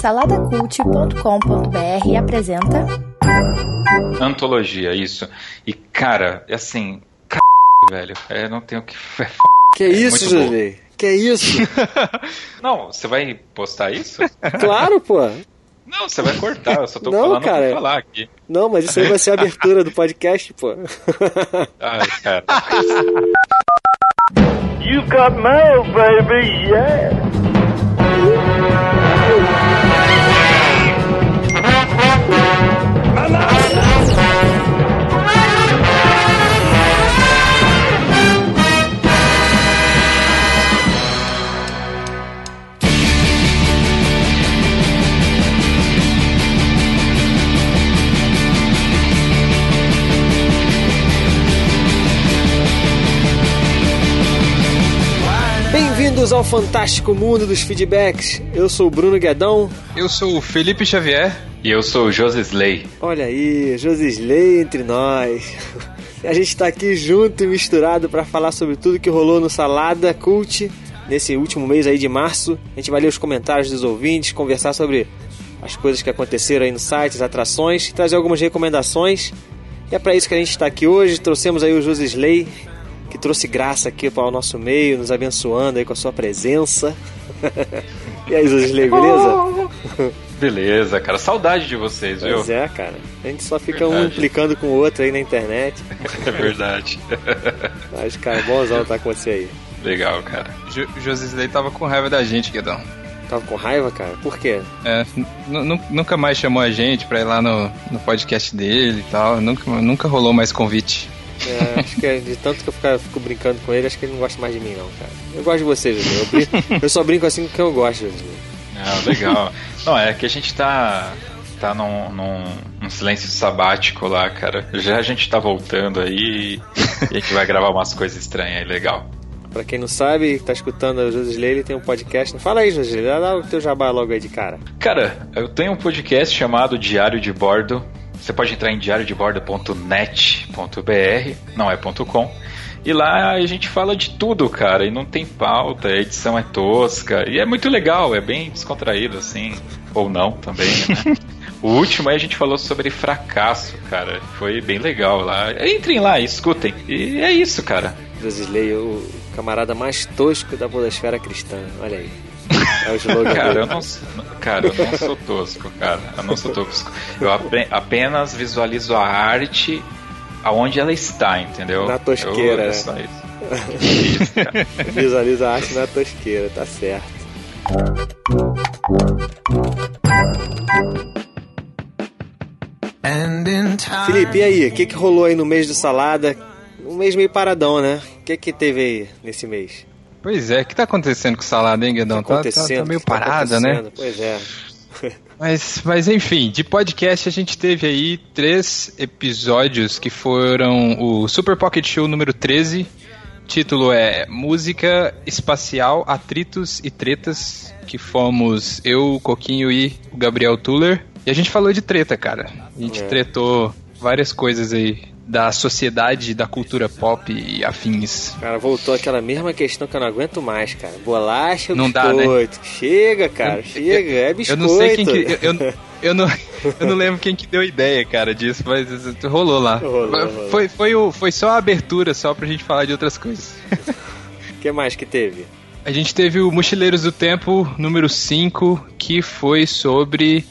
Saladacult.com.br apresenta Antologia, isso. E cara, assim, c... velho, é, não tenho o que. Que isso, José? Que isso? não, você vai postar isso? Claro, pô. Não, você vai cortar, eu só tô não, falando cara. pra falar aqui. Não, mas isso aí vai ser a abertura do podcast, pô. Ai, cara. You got mail, baby, yeah. Bem-vindos ao fantástico mundo dos feedbacks. Eu sou o Bruno Guedão. Eu sou o Felipe Xavier. E eu sou o José Slay. Olha aí, Josisley entre nós. A gente tá aqui junto e misturado para falar sobre tudo que rolou no Salada Cult nesse último mês aí de março. A gente vai ler os comentários dos ouvintes, conversar sobre as coisas que aconteceram aí no site, as atrações, e trazer algumas recomendações. E é para isso que a gente está aqui hoje. Trouxemos aí o Josisley, que trouxe graça aqui para o nosso meio, nos abençoando aí com a sua presença. e aí, Josisley, beleza? Beleza, cara. Saudade de vocês, viu? Pois é, cara. A gente só fica um Verdade. implicando com o outro aí na internet. É verdade. Mas, cara, é bonzão tá com você aí. Legal, cara. Jo Josisley tava com raiva da gente, Guedão. Tava com raiva, cara? Por quê? É, nunca mais chamou a gente pra ir lá no, no podcast dele e tal. Nunca, nunca rolou mais convite. É, acho que é de tanto que eu ficar- fico brincando com ele, acho que ele não gosta mais de mim, não, cara. Eu gosto de você, José. Eu, eu só brinco assim porque eu gosto, José. Ah, legal. Não, é que a gente tá. Tá num, num, silêncio sabático lá, cara. Já a gente tá voltando aí e a gente vai gravar umas coisas estranhas aí, legal. Pra quem não sabe, tá escutando o José ele tem um podcast. Fala aí, José, dá dá o teu jabá logo aí de cara. Cara, eu tenho um podcast chamado Diário de Bordo. Você pode entrar em diariodebordo.net.br, não é ponto .com. E lá a gente fala de tudo, cara, e não tem pauta, a edição é tosca, e é muito legal, é bem descontraído, assim, ou não também, né? O último aí a gente falou sobre fracasso, cara, foi bem legal lá. Entrem lá, escutem. E é isso, cara. José o camarada mais tosco da podosfera cristã. Olha aí. É o slogan Cara, eu não, cara, eu não sou tosco, cara. Eu não sou tosco. Eu apenas visualizo a arte aonde ela está, entendeu? Na tosqueira, Eu, é né? só isso. Visualiza a arte na tosqueira, tá certo. Felipe, e aí? O que, que rolou aí no mês do Salada? Um mês meio paradão, né? O que, que teve aí nesse mês? Pois é, o que tá acontecendo com o salada, hein, Guedão? Tá, tá, acontecendo? tá meio tá parada, né? acontecendo? Pois é. Mas, mas enfim, de podcast a gente teve aí três episódios que foram o Super Pocket Show número 13. O título é Música Espacial, Atritos e Tretas, que fomos eu, o Coquinho e o Gabriel Tuller. E a gente falou de treta, cara. A gente É. tretou várias coisas aí da sociedade, da cultura pop e afins. Cara, voltou aquela mesma questão que eu não aguento mais, cara. Bolacha Não dá, né? biscoito? Chega, cara, chega. É Eu biscoito. não sei quem que. Eu, eu, eu não, eu não lembro quem que deu a ideia, cara, disso, mas rolou lá. Rolou, rolou. Foi, foi, o, foi só a abertura, só pra gente falar de outras coisas. O que mais que teve? A gente teve o Mochileiros do Tempo número 5, que foi sobre.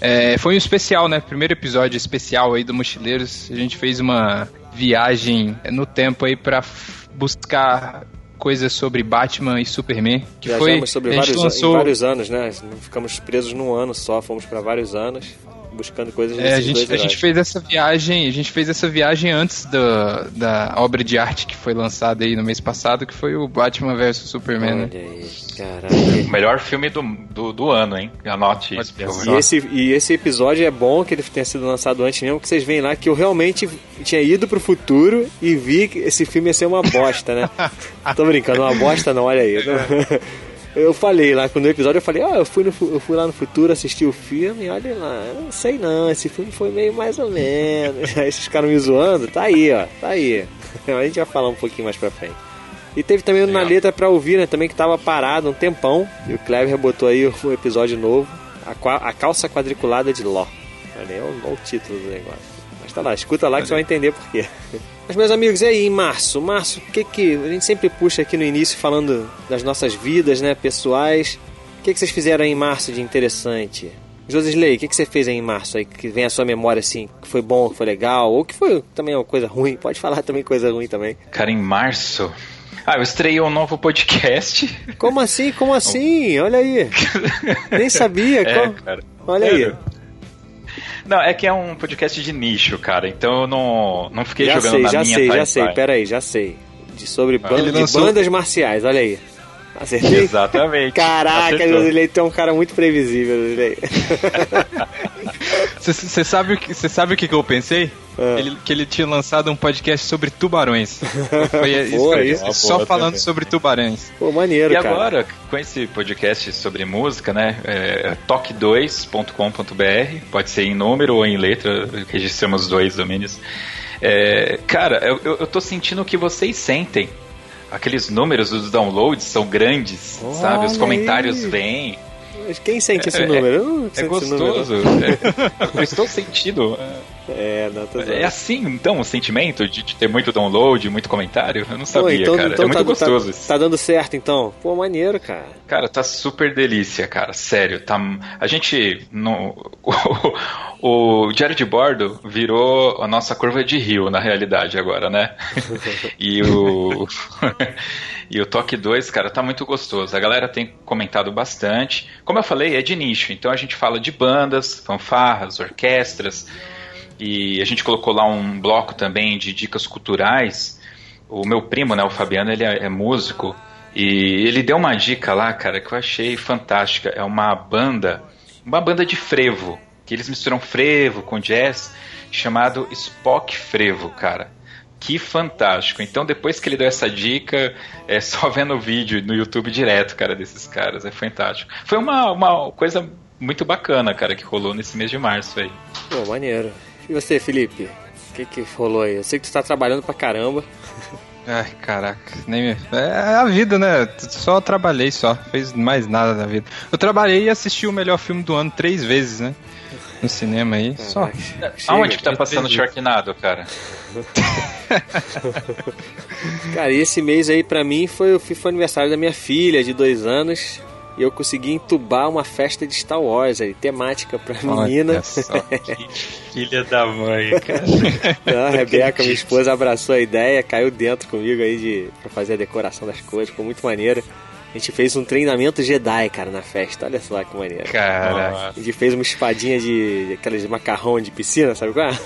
É, foi um especial, né? Primeiro episódio especial aí do Mochileiros. A gente fez uma viagem no tempo aí pra f- buscar coisas sobre Batman e Superman. Que Viajamos foi. sobre vários, lançou. em vários anos, né? Não ficamos presos num ano só, fomos pra vários anos buscando coisas É, a nesses gente, dois a gente fez essa viagem, a gente fez essa viagem antes da, da obra de arte que foi lançada aí no mês passado, que foi o Batman vs Superman, né? Olha aí, caralho. O melhor filme do, do, do ano, hein? Anote isso. E esse, e esse episódio é bom que ele tenha sido lançado antes mesmo, que vocês veem lá que eu realmente tinha ido pro futuro e vi que esse filme ia ser uma bosta, né? Tô brincando, uma bosta não, olha aí. Eu falei lá, no episódio eu falei, ó, eu, fui no eu fui lá no futuro assistir o filme, e olha lá, não sei não, esse filme foi meio mais ou menos. Aí esses caras me zoando, tá aí, ó, tá aí. A gente vai falar um pouquinho mais pra frente. E teve também na Legal. letra pra ouvir, né? Também que tava parado um tempão. E o Clever botou aí um episódio novo. a, a calça quadriculada de Ló. Olha, é o, o título do negócio. Tá lá, escuta lá que você vai entender por quê. Mas, meus amigos, e aí, em março? Março, o que que. A gente sempre puxa aqui no início falando das nossas vidas, né, pessoais. O que que vocês fizeram aí em março de interessante? Josisley, o que que você fez aí em março aí que vem à sua memória assim, que foi bom, que foi legal, ou que foi também uma coisa ruim? Pode falar também coisa ruim também. Cara, em março. Ah, eu estreiei um novo podcast. Como assim? Como assim? Olha aí. Nem sabia. É, Como- cara. Olha aí. Não, é que é um podcast de nicho, cara. Então eu não, não fiquei Já jogando sei, na já minha sei, já sei. Pera aí, já sei. De sobre Ele de lançou- bandas marciais, olha aí. Acertei? Exatamente. Caraca, Acertou. Josilei, tu é um cara muito previsível, Josilei. Você sabe, o que- cê sabe o que, que eu pensei? Ah. Ele- que ele tinha lançado um podcast sobre tubarões. Foi isso Boa, eu- isso. só falando também. sobre tubarões. Pô, maneiro, E cara. agora, com esse podcast sobre música, né? É, toque2.com.br, pode ser em número ou em letra, registramos dois domínios. É, cara, eu, eu, eu tô sentindo o que vocês sentem. Aqueles números dos downloads são grandes, sabe? Os Olha comentários aí. vêm. Quem sente esse É- número? É sinto esse número. gostoso. É, eu estou sentindo. É, tô É assim, então, o sentimento de, de ter muito download, muito comentário? Eu não Pô, sabia, então, cara. então é muito tá, gostoso tá, isso. tá dando certo, então. Pô, maneiro, cara. Cara, tá super delícia, cara. Sério, tá. A gente. No, o, o diário de bordo virou a nossa curva de rio, na realidade, agora, né? e o. e o Toque 2, cara, tá muito gostoso. A galera tem comentado bastante. Como eu falei, é de nicho. Então a gente fala de bandas, fanfarras, orquestras. E a gente colocou lá um bloco também de dicas culturais. O meu primo, né, o Fabiano, ele é, é músico. E ele deu uma dica lá, cara, que eu achei fantástica. É uma banda, uma banda de frevo, que eles misturam frevo com jazz, chamado Spock Frevo, cara. Que fantástico. Então, depois que ele deu essa dica, é só vendo o vídeo no YouTube direto, cara, desses caras. É fantástico. Foi uma, uma coisa muito bacana, cara, que rolou nesse mês de março aí. Pô, maneiro. E você, Felipe? O que que rolou aí? Eu sei que tu tá trabalhando pra caramba. Ai, caraca, nem me... É a vida, né? Só trabalhei só, fez mais nada da vida. Eu trabalhei e assisti o melhor filme do ano três vezes, né? No cinema aí, só. Caraca, Aonde chega. que tá passando três Sharknado, cara? Cara, e esse mês aí pra mim foi, foi o aniversário da minha filha de dois anos. E eu consegui entubar uma festa de Star Wars aí, temática pra menina. Olha só. Filha da mãe, cara. A Rebeca, minha esposa, abraçou a ideia, caiu dentro comigo aí de, pra fazer a decoração das coisas, ficou muito maneiro. A gente fez um treinamento Jedi, cara, na festa, olha só que maneiro. Caraca. A gente fez uma espadinha de, de aquelas de macarrão de piscina, sabe qual é?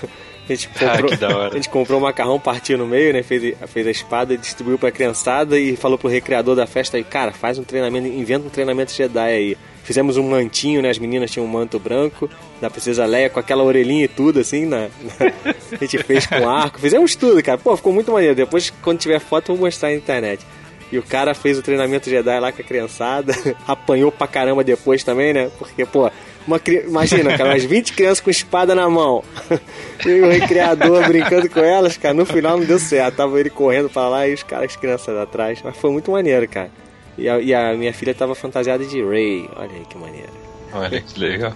A gente Ah, comprou, hora. A gente comprou um macarrão, partiu no meio, né? Fez, fez a espada, distribuiu pra criançada e falou pro recreador da festa aí, cara, faz um treinamento, inventa um treinamento Jedi aí. Fizemos um mantinho, né? As meninas tinham um manto branco, da Princesa Leia com aquela orelhinha e tudo, assim, na, na- a gente fez com arco. Fizemos tudo, cara. Pô, ficou muito maneiro. Depois, quando tiver foto, eu vou mostrar na internet. E o cara fez o treinamento Jedi lá com a criançada, apanhou pra caramba depois também, né? Porque, pô, uma, imagina, cara, umas 20 crianças com espada na mão. E o recreador brincando com elas, cara, no final não deu certo. Tava ele correndo pra lá e os caras, as crianças atrás. Mas foi muito maneiro, cara. E a, e a minha filha tava fantasiada de Ray. Olha aí que maneiro. Olha que legal.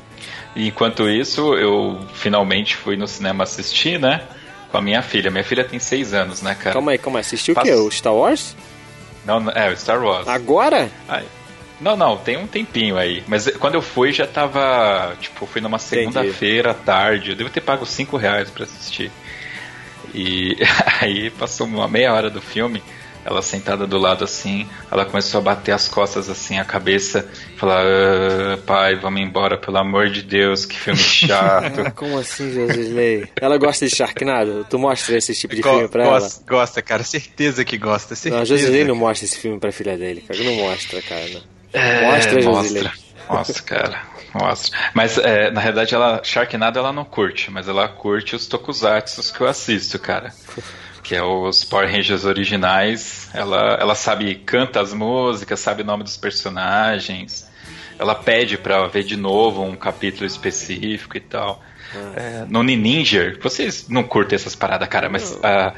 E enquanto isso, eu finalmente fui no cinema assistir, né? Com a minha filha. Minha filha tem seis anos, né, cara? Calma aí, calma aí. Assistiu o quê? O Star Wars? Não, é, o Star Wars. Agora? Não, não, tem um tempinho aí. Mas quando eu fui já tava. Tipo, fui numa segunda-feira à tarde. Eu devo ter pago cinco reais pra assistir. E aí passou uma meia hora do filme. Ela sentada do lado assim, ela começou a bater as costas assim, a cabeça, falar: "Ah, pai, vamos embora, pelo amor de Deus, que filme chato. Como assim, Josilei? Ela gosta de Sharknado? Tu mostra esse tipo de Go- filme pra ela? gosta, gosta, cara, certeza que gosta, Não, certeza. a Josilei não mostra esse filme pra filha dele, cara. Não mostra, cara. Não. É, Mostra, Josilei. mostra, mostra, cara. Mostra. Mas é, na realidade ela Sharknado ela não curte, mas ela curte os tokusatsus que eu assisto, cara. Que é os Power Rangers originais. Ela, ela sabe, canta as músicas, sabe o nome dos personagens. Ela pede pra ver de novo um capítulo específico e tal. É, no Ninja, vocês não curtem essas paradas, cara, mas a,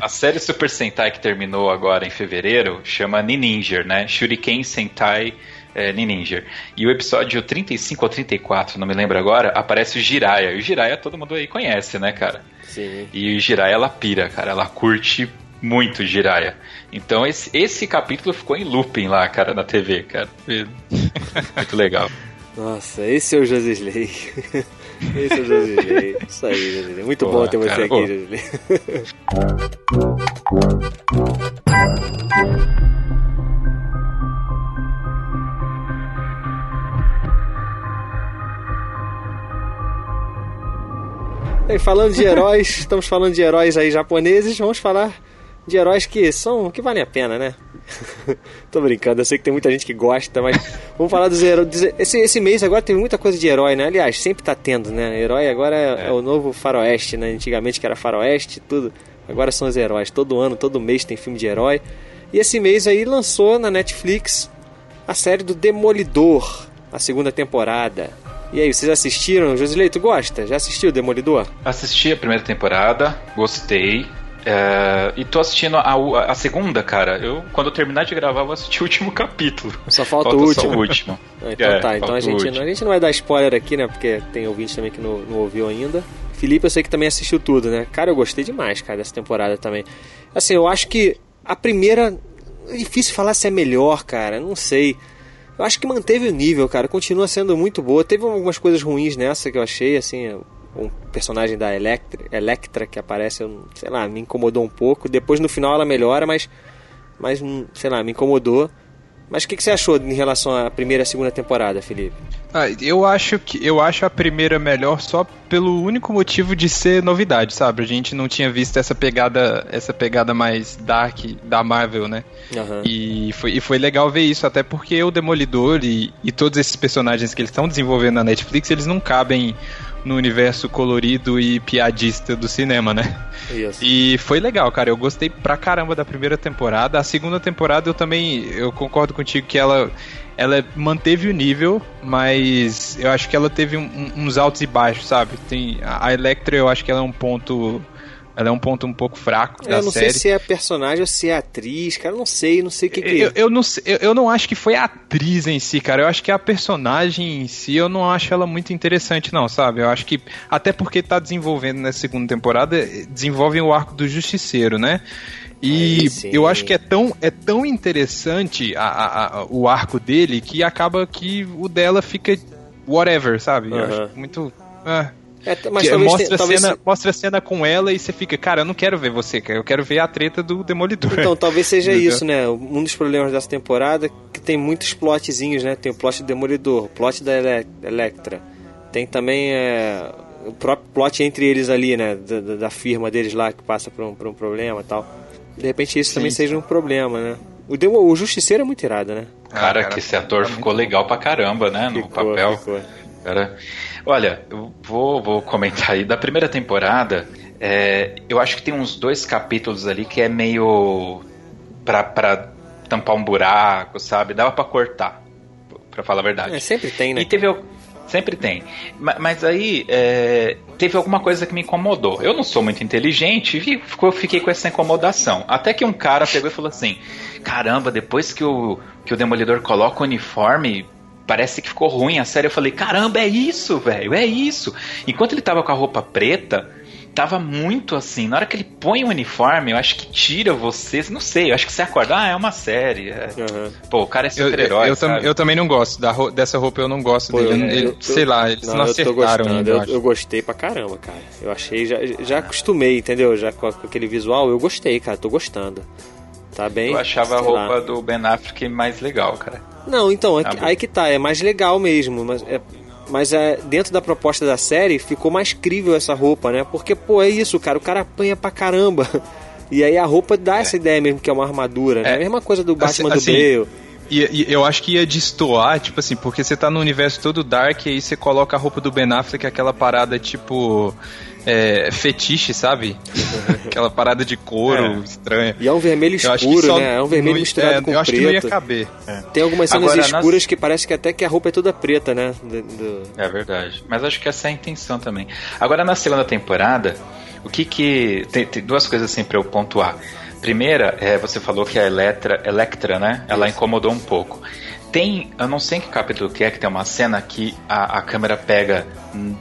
a série Super Sentai que terminou agora em fevereiro chama Ninja, né? Shuriken Sentai é, Ninja. E o episódio 35 ou 34, não me lembro agora, aparece o Jiraiya. E o Jiraiya todo mundo aí conhece, né, cara? Sim. E o Jiraiya, ela pira, cara. Ela curte muito Jiraiya. Então esse, esse capítulo ficou em looping lá, cara, na TV, cara. muito legal. Nossa, esse é o Josisley. esse é o Josisley. Isso aí, Josisley. Muito bom ter você cara, aqui, Josisley. E falando de heróis, estamos falando de heróis aí japoneses, vamos falar de heróis que são que valem a pena, né? Tô brincando, eu sei que tem muita gente que gosta, mas vamos falar dos heróis. Esse, esse mês agora tem muita coisa de herói, né? Aliás, sempre tá tendo, né? Herói agora é, é. é o novo faroeste, né? Antigamente que era faroeste, tudo. Agora são os heróis. Todo ano, todo mês tem filme de herói. E esse mês aí lançou na Netflix a série do Demolidor, a segunda temporada. E aí, vocês assistiram? Josilei, tu gosta? Já assistiu o Demolidor? Assisti a primeira temporada, gostei. É, e tô assistindo a, a, segunda, cara. Eu, quando eu terminar de gravar, vou assistir o último capítulo. Só falta, falta o último. O último. ah, então é, tá, então a gente, não, a gente não vai dar spoiler aqui, né? Porque tem ouvinte também que não, não ouviu ainda. Felipe, eu sei que também assistiu tudo, né? Cara, eu gostei demais, cara, dessa temporada também. Assim, eu acho que a primeira. É difícil falar se é melhor, cara. Não sei. Eu acho que manteve o nível, cara. Continua sendo muito boa. Teve algumas coisas ruins nessa que eu achei, assim. Um personagem da Electra, Electra que aparece, sei lá, me incomodou um pouco. Depois no final ela melhora, mas, mas sei lá, me incomodou. Mas o que, que, você achou em relação à primeira e segunda temporada, Felipe? Ah, eu acho que eu acho a primeira melhor só pelo único motivo de ser novidade, sabe? A gente não tinha visto essa pegada, essa pegada mais dark da Marvel, né? Uhum. E, foi, e foi legal ver isso, até porque o Demolidor e, e todos esses personagens que eles estão desenvolvendo na Netflix, eles não cabem no universo colorido e piadista do cinema, né? Isso. E foi legal, cara. Eu gostei pra caramba da primeira temporada. A segunda temporada eu também eu concordo contigo que ela ela manteve o nível, mas eu acho que ela teve um, uns altos e baixos, sabe? Tem a Electra, eu acho que ela é um ponto ela é um ponto um pouco fraco da Eu não série. sei se é personagem ou se é atriz, cara. Eu não sei, não sei o que, que eu, é. Eu, não, eu, eu não acho que foi a atriz em si, cara. Eu acho que a personagem em si, eu não acho ela muito interessante, não, sabe? Eu acho que, até porque tá desenvolvendo nessa segunda temporada, desenvolvem o arco do Justiceiro, né? E eu acho que é tão, é tão interessante a, a, a, o arco dele que acaba que o dela fica whatever, sabe? Eu acho muito. Ah, é, mas que, mostra, tem, talvez cena, se... mostra a cena com ela e você fica, cara, eu não quero ver você, cara, eu quero ver a treta do Demolidor. Então, talvez seja isso, né? Um dos problemas dessa temporada é que tem muitos plotzinhos, né? Tem o plot do Demolidor, o plot da Ele Electra. Tem também é, o próprio plot entre eles ali, né? Da, da firma deles lá que passa por um, por um problema e tal. De repente isso Sim. também seja um problema, né? O, Demo, o Justiceiro é muito irado, né? Cara, cara que esse ator ficou legal pra caramba, né? No ficou, papel. Ficou. Cara, olha, eu vou, vou comentar aí. Da primeira temporada, é, eu acho que tem uns dois capítulos ali que é meio. pra, pra tampar um buraco, sabe? Dava pra cortar, pra falar a verdade. É, sempre tem, né? E teve. Sempre tem. Mas aí é, teve alguma coisa que me incomodou. Eu não sou muito inteligente e eu fiquei com essa incomodação. Até que um cara pegou e falou assim: Caramba, depois que o, que o Demolidor coloca o uniforme, parece que ficou ruim a série. Eu falei, caramba, é isso, velho, é isso. Enquanto ele tava com a roupa preta, tava muito assim. Na hora que ele põe o uniforme, eu acho que tira você. Não sei, eu acho que você acorda, ah, é uma série. É. Uhum. Pô, o cara é super-herói. Eu, eu, eu, eu, também não gosto da, dessa roupa, eu não gosto Pô, dele. Eu, ele, sei lá, eles não, não acertaram ainda. Eu, eu, gostei pra caramba, cara. Eu achei, já, já acostumei, entendeu? Já com, com aquele visual, eu gostei, cara, tô gostando. Tá bem. Eu achava a roupa lá. do Ben Affleck mais legal, cara. Não, então, é, aí que tá, é mais legal mesmo, mas é, mas é, dentro da proposta da série ficou mais crível essa roupa, né? Porque, pô, é isso, cara, o cara apanha pra caramba. E aí a roupa dá é. essa ideia mesmo que é uma armadura, né? É. A mesma coisa do Batman assim, do Bale. E, e, eu acho que ia destoar, tipo assim, porque você tá no universo todo dark e aí você coloca a roupa do Ben Affleck, aquela parada tipo é, fetiche, sabe? Aquela parada de couro é. estranha. E é um vermelho escuro, né? É um vermelho misturado é, com eu acho preto. que não ia caber. É. Tem algumas cenas Agora, escuras nas... que parece que até que a roupa é toda preta, né? Do, do... É verdade. Mas acho que essa é a intenção também. Agora, na segunda temporada, o que que... Tem, tem duas coisas assim pra eu pontuar. Primeira, é, você falou que a Electra, Electra né? Ela incomodou um pouco. Tem, eu não sei em que capítulo que é que tem uma cena que a, a câmera pega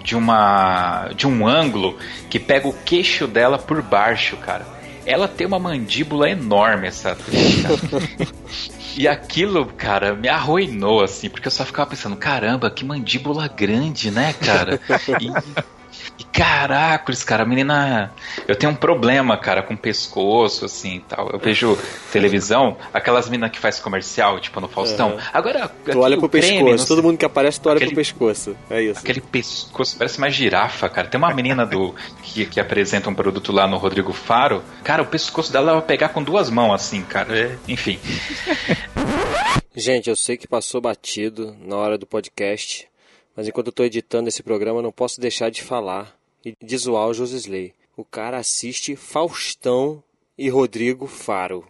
de uma de um ângulo que pega o queixo dela por baixo, cara. Ela tem uma mandíbula enorme, essa atriz. E aquilo, cara, me arruinou, assim, porque eu só ficava pensando, caramba, que mandíbula grande, né, cara? E, e caracoles, cara, a menina. Eu tenho um problema, cara, com pescoço, assim e tal. Eu vejo televisão, aquelas meninas que faz comercial, tipo no Faustão. Uhum. Agora. Tu olha pro creme, pescoço, todo mundo que aparece, tu olha Aquele- pro pescoço. É isso. Aquele pescoço parece uma girafa, cara. Tem uma menina do que, que apresenta um produto lá no Rodrigo Faro. Cara, o pescoço dela vai pegar com duas mãos, assim, cara. É, enfim. Gente, eu sei que passou batido na hora do podcast, mas enquanto eu tô editando esse programa, não posso deixar de falar e de zoar o Josisley. O cara assiste Faustão e Rodrigo Faro.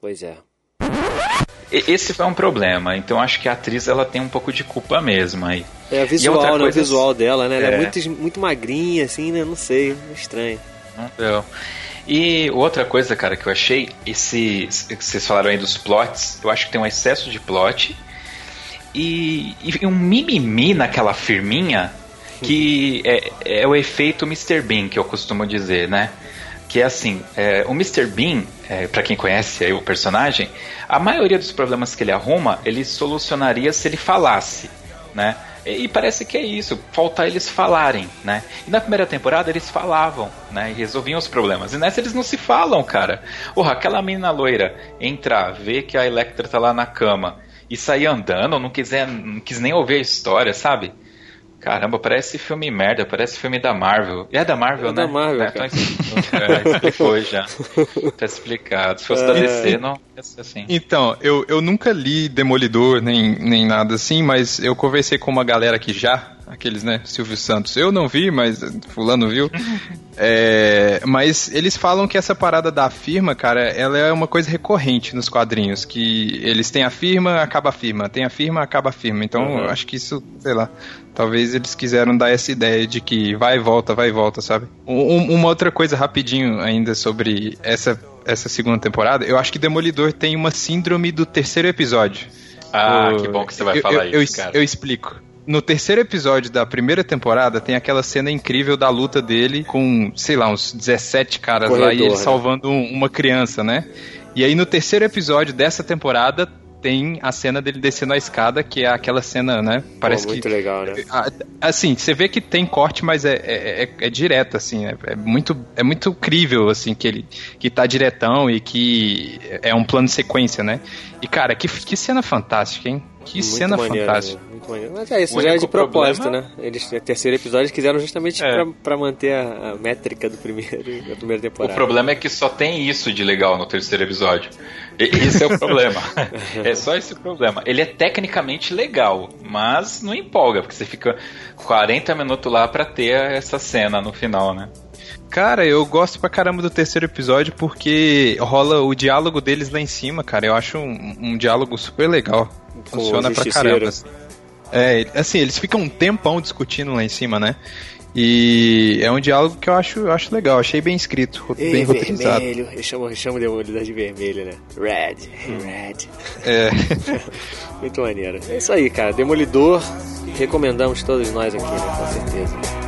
Pois é. Esse foi um problema. Então acho que a atriz ela tem um pouco de culpa mesmo aí. É a visual, né? O visual dela, né? Ela é É. muito, muito magrinha, assim, né? Não sei, estranho. Entendeu? E outra coisa, cara, que eu achei, esse vocês falaram aí dos plots, eu acho que tem um excesso de plot e, e um mimimi naquela firminha que é, é o efeito Mr. Bean que eu costumo dizer, né? Que é assim, é, o Mr. Bean, é, para quem conhece aí o personagem, a maioria dos problemas que ele arruma, ele solucionaria se ele falasse, né? E, e parece que é isso, falta eles falarem, né? E na primeira temporada eles falavam, né? E resolviam os problemas. E nessa eles não se falam, cara. Porra, aquela menina loira entrar, ver que a Electra tá lá na cama e sair andando, não, quiser, não quis nem ouvir a história, sabe? Caramba, parece filme merda, parece filme da Marvel. E é da Marvel, É né? da Marvel, É, cara. então, é, explicou já. Tá explicado. Se fosse da É. DC, não ia ser assim. Então, eu, eu nunca li Demolidor nem, nem nada assim, mas eu conversei com uma galera que já, aqueles, né, Silvio Santos. Eu não vi, mas fulano viu. É, mas eles falam que essa parada da firma, cara, ela é uma coisa recorrente nos quadrinhos, que eles têm a firma, acaba a firma, tem a firma, acaba a firma. Então, Uhum. eu acho que isso, sei lá, talvez eles quiseram dar essa ideia de que vai e volta, vai e volta, sabe? Um- uma outra coisa rapidinho ainda sobre essa essa segunda temporada, eu acho que Demolidor tem uma síndrome do terceiro episódio. Ah, que bom que você vai eu- falar eu, isso, cara. Eu explico. No terceiro episódio da primeira temporada tem aquela cena incrível da luta dele com, sei lá, uns 17 caras lá e Corredor, ele né? salvando um- uma criança, né? E aí no terceiro episódio dessa temporada tem a cena dele descendo a escada, que é aquela cena, né? Parece Pô, muito que legal, né? Assim, você vê que tem corte, mas é, é, é- é direto, assim, é, é muito, é muito crível, assim, que ele que tá diretão e que é um plano de sequência, né? E, cara, que, que cena fantástica, hein? Que Muito cena maneiro, fantástica. né? Mas é isso, O já é de propósito, problema- né? Eles, no terceiro episódio, quiseram justamente É. pra, pra manter a, a métrica do primeiro, da primeira O temporada. problema é que só tem isso de legal no terceiro episódio. E- Esse é o problema. é só esse o problema. Ele é tecnicamente legal, mas não empolga, porque você fica 40 minutos lá pra ter essa cena no final, né? Cara, eu gosto pra caramba do terceiro episódio porque rola o diálogo deles lá em cima, cara. Eu acho um, um diálogo super legal. O Funciona pra caramba. É, assim, eles ficam um tempão discutindo lá em cima, né? E é um diálogo que eu acho, eu acho legal, achei bem escrito, Ei, bem roteirizado. vermelho. Eu chamo, eu chamo o Demolidor de vermelho, né? Red. Hey, Red. É. Muito maneiro. É isso aí, cara. Demolidor. Recomendamos todos nós aqui, né? Com certeza.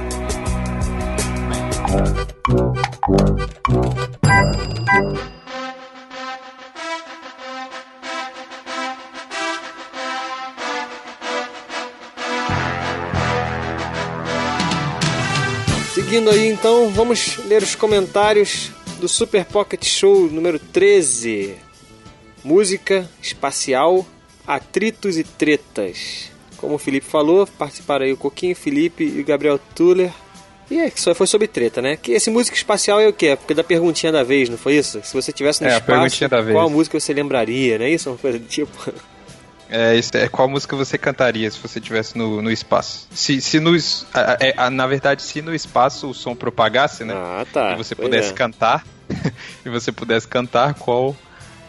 Seguindo aí, então, vamos ler os comentários do Super Pocket Show número 13. Música espacial, atritos e tretas. Como o Felipe falou, participaram aí o Coquinho, Felipe e o Gabriel Tuller. E é, que só foi sobre treta, né? Que esse música espacial é o quê? É porque da perguntinha da vez, não foi isso? Se você tivesse no É, espaço, da vez. qual música você lembraria, não é isso? Uma coisa do tipo. É, é qual música você cantaria se você estivesse no, no espaço? Se, se no, a- é, a- na verdade, se no espaço o som propagasse, né? Ah, tá. e você Pois pudesse é. cantar, e você pudesse cantar, qual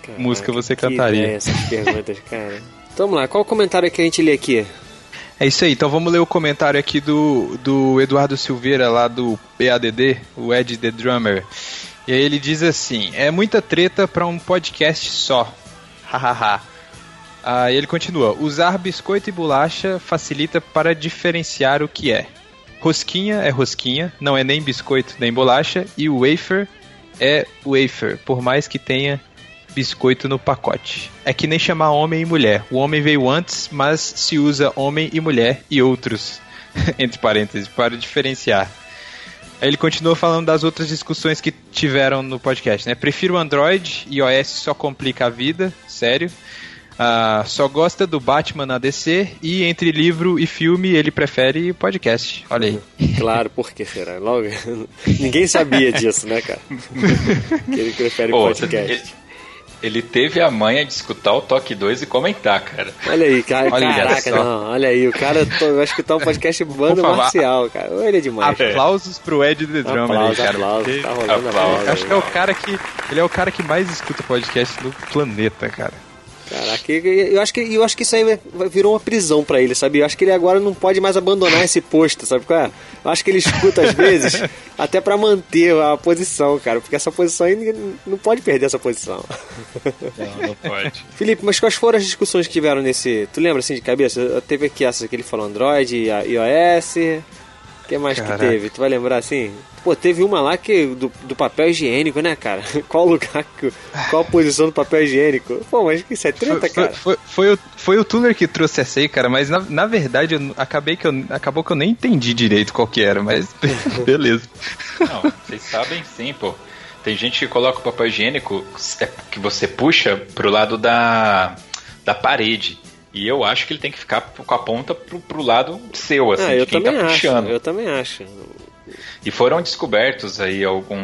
Caraca, música você cantaria? ideia essas perguntas, cara. Então vamos lá, qual o comentário que a gente lê aqui? É isso aí, então vamos ler o comentário aqui do, do Eduardo Silveira, lá do PADD, o Ed The Drummer. E aí ele diz assim: é muita treta pra um podcast só. Hahaha. Aí ele continua: usar biscoito e bolacha facilita para diferenciar o que é. Rosquinha é rosquinha, não é nem biscoito nem bolacha, e o wafer é wafer, por mais que tenha biscoito no pacote. É que nem chamar homem e mulher. O homem veio antes, mas se usa homem e mulher e outros, entre parênteses, para diferenciar. Aí ele continua falando das outras discussões que tiveram no podcast, né? Prefiro Android, iOS só complica a vida, sério. Ah, só gosta do Batman na DC e entre livro e filme ele prefere podcast. Olha aí. Claro, por que será? Logo, ninguém sabia disso, né, cara? que ele prefere Pô, podcast. Ele, ele teve a manha de escutar o Toque 2 e comentar, cara. Olha aí, cara, Olha caraca, só. não, olha aí, o cara to- vai escutar um podcast banda favor. marcial, cara. Ele é demais. Aplausos pro Ed The Drummer aí, Aplausos, cara. aplausos, porque tá rolando Aplausos. aplausos. Acho que é o cara que. Ele é o cara que mais escuta podcast no planeta, cara. Caraca, eu acho que, eu acho que isso aí virou uma prisão pra ele, sabe? Eu acho que ele agora não pode mais abandonar esse posto, sabe qual é? Eu acho que ele escuta às vezes até pra manter a posição, cara, porque essa posição aí não pode perder essa posição. Não, não pode. Felipe, mas quais foram as discussões que tiveram nesse. Tu lembra assim de cabeça? Teve aqui essa que ele falou Android, e iOS. O que mais Caraca. que teve? Tu vai lembrar assim? Pô, teve uma lá que do, do papel higiênico, né, cara? Qual lugar, que, qual a posição do papel higiênico? Pô, mas que isso é treta, Foi, cara? foi, foi, foi o, foi o Tuller que trouxe essa aí, cara, mas na, na verdade eu, acabei que eu, acabou que eu nem entendi direito qual que era, mas beleza. Não, vocês sabem sim, pô. Tem gente que coloca o papel higiênico é, que você puxa pro lado da, da parede. E eu acho que ele tem que ficar com a ponta pro, pro lado seu, assim, ah, eu de quem também tá acho. puxando. Eu também acho. E foram descobertos aí algum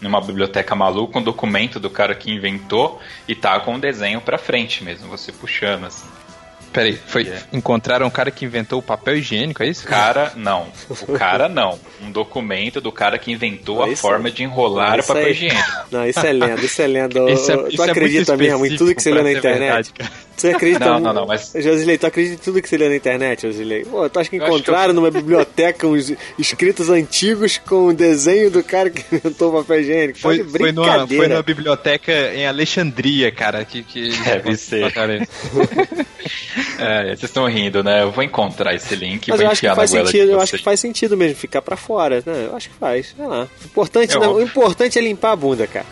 numa biblioteca maluca um documento do cara que inventou e tá com um desenho pra frente mesmo, você puxando assim. Peraí, foi, Yeah. encontraram um cara que inventou o papel higiênico, é isso? Cara, não. O cara não. Um documento do cara que inventou a Isso- forma de enrolar o isso papel aí- higiênico. Não, isso é lenda, isso é lenda. Isso é- tu isso é muito acredita mesmo em tudo que você lê na internet? verdade, cara. Você acredita Não, não, não, mas- Josilei, tu acredita em tudo que você lê na internet, Josilei? Pô, tu acha que Eu encontraram numa biblioteca uns escritos antigos com o desenho do cara que inventou o papel higiênico? Tá Foi, de foi, numa, brincadeira. foi numa biblioteca em Alexandria, cara, que... que Deve ser. É, vocês estão rindo, né? Eu vou encontrar esse link e vou eu acho que enfiar na faz goela de sentido, eu acho que faz sentido mesmo ficar pra fora, né? Eu acho que faz, sei lá. O importante, É não, o óbvio. importante é limpar a bunda, cara.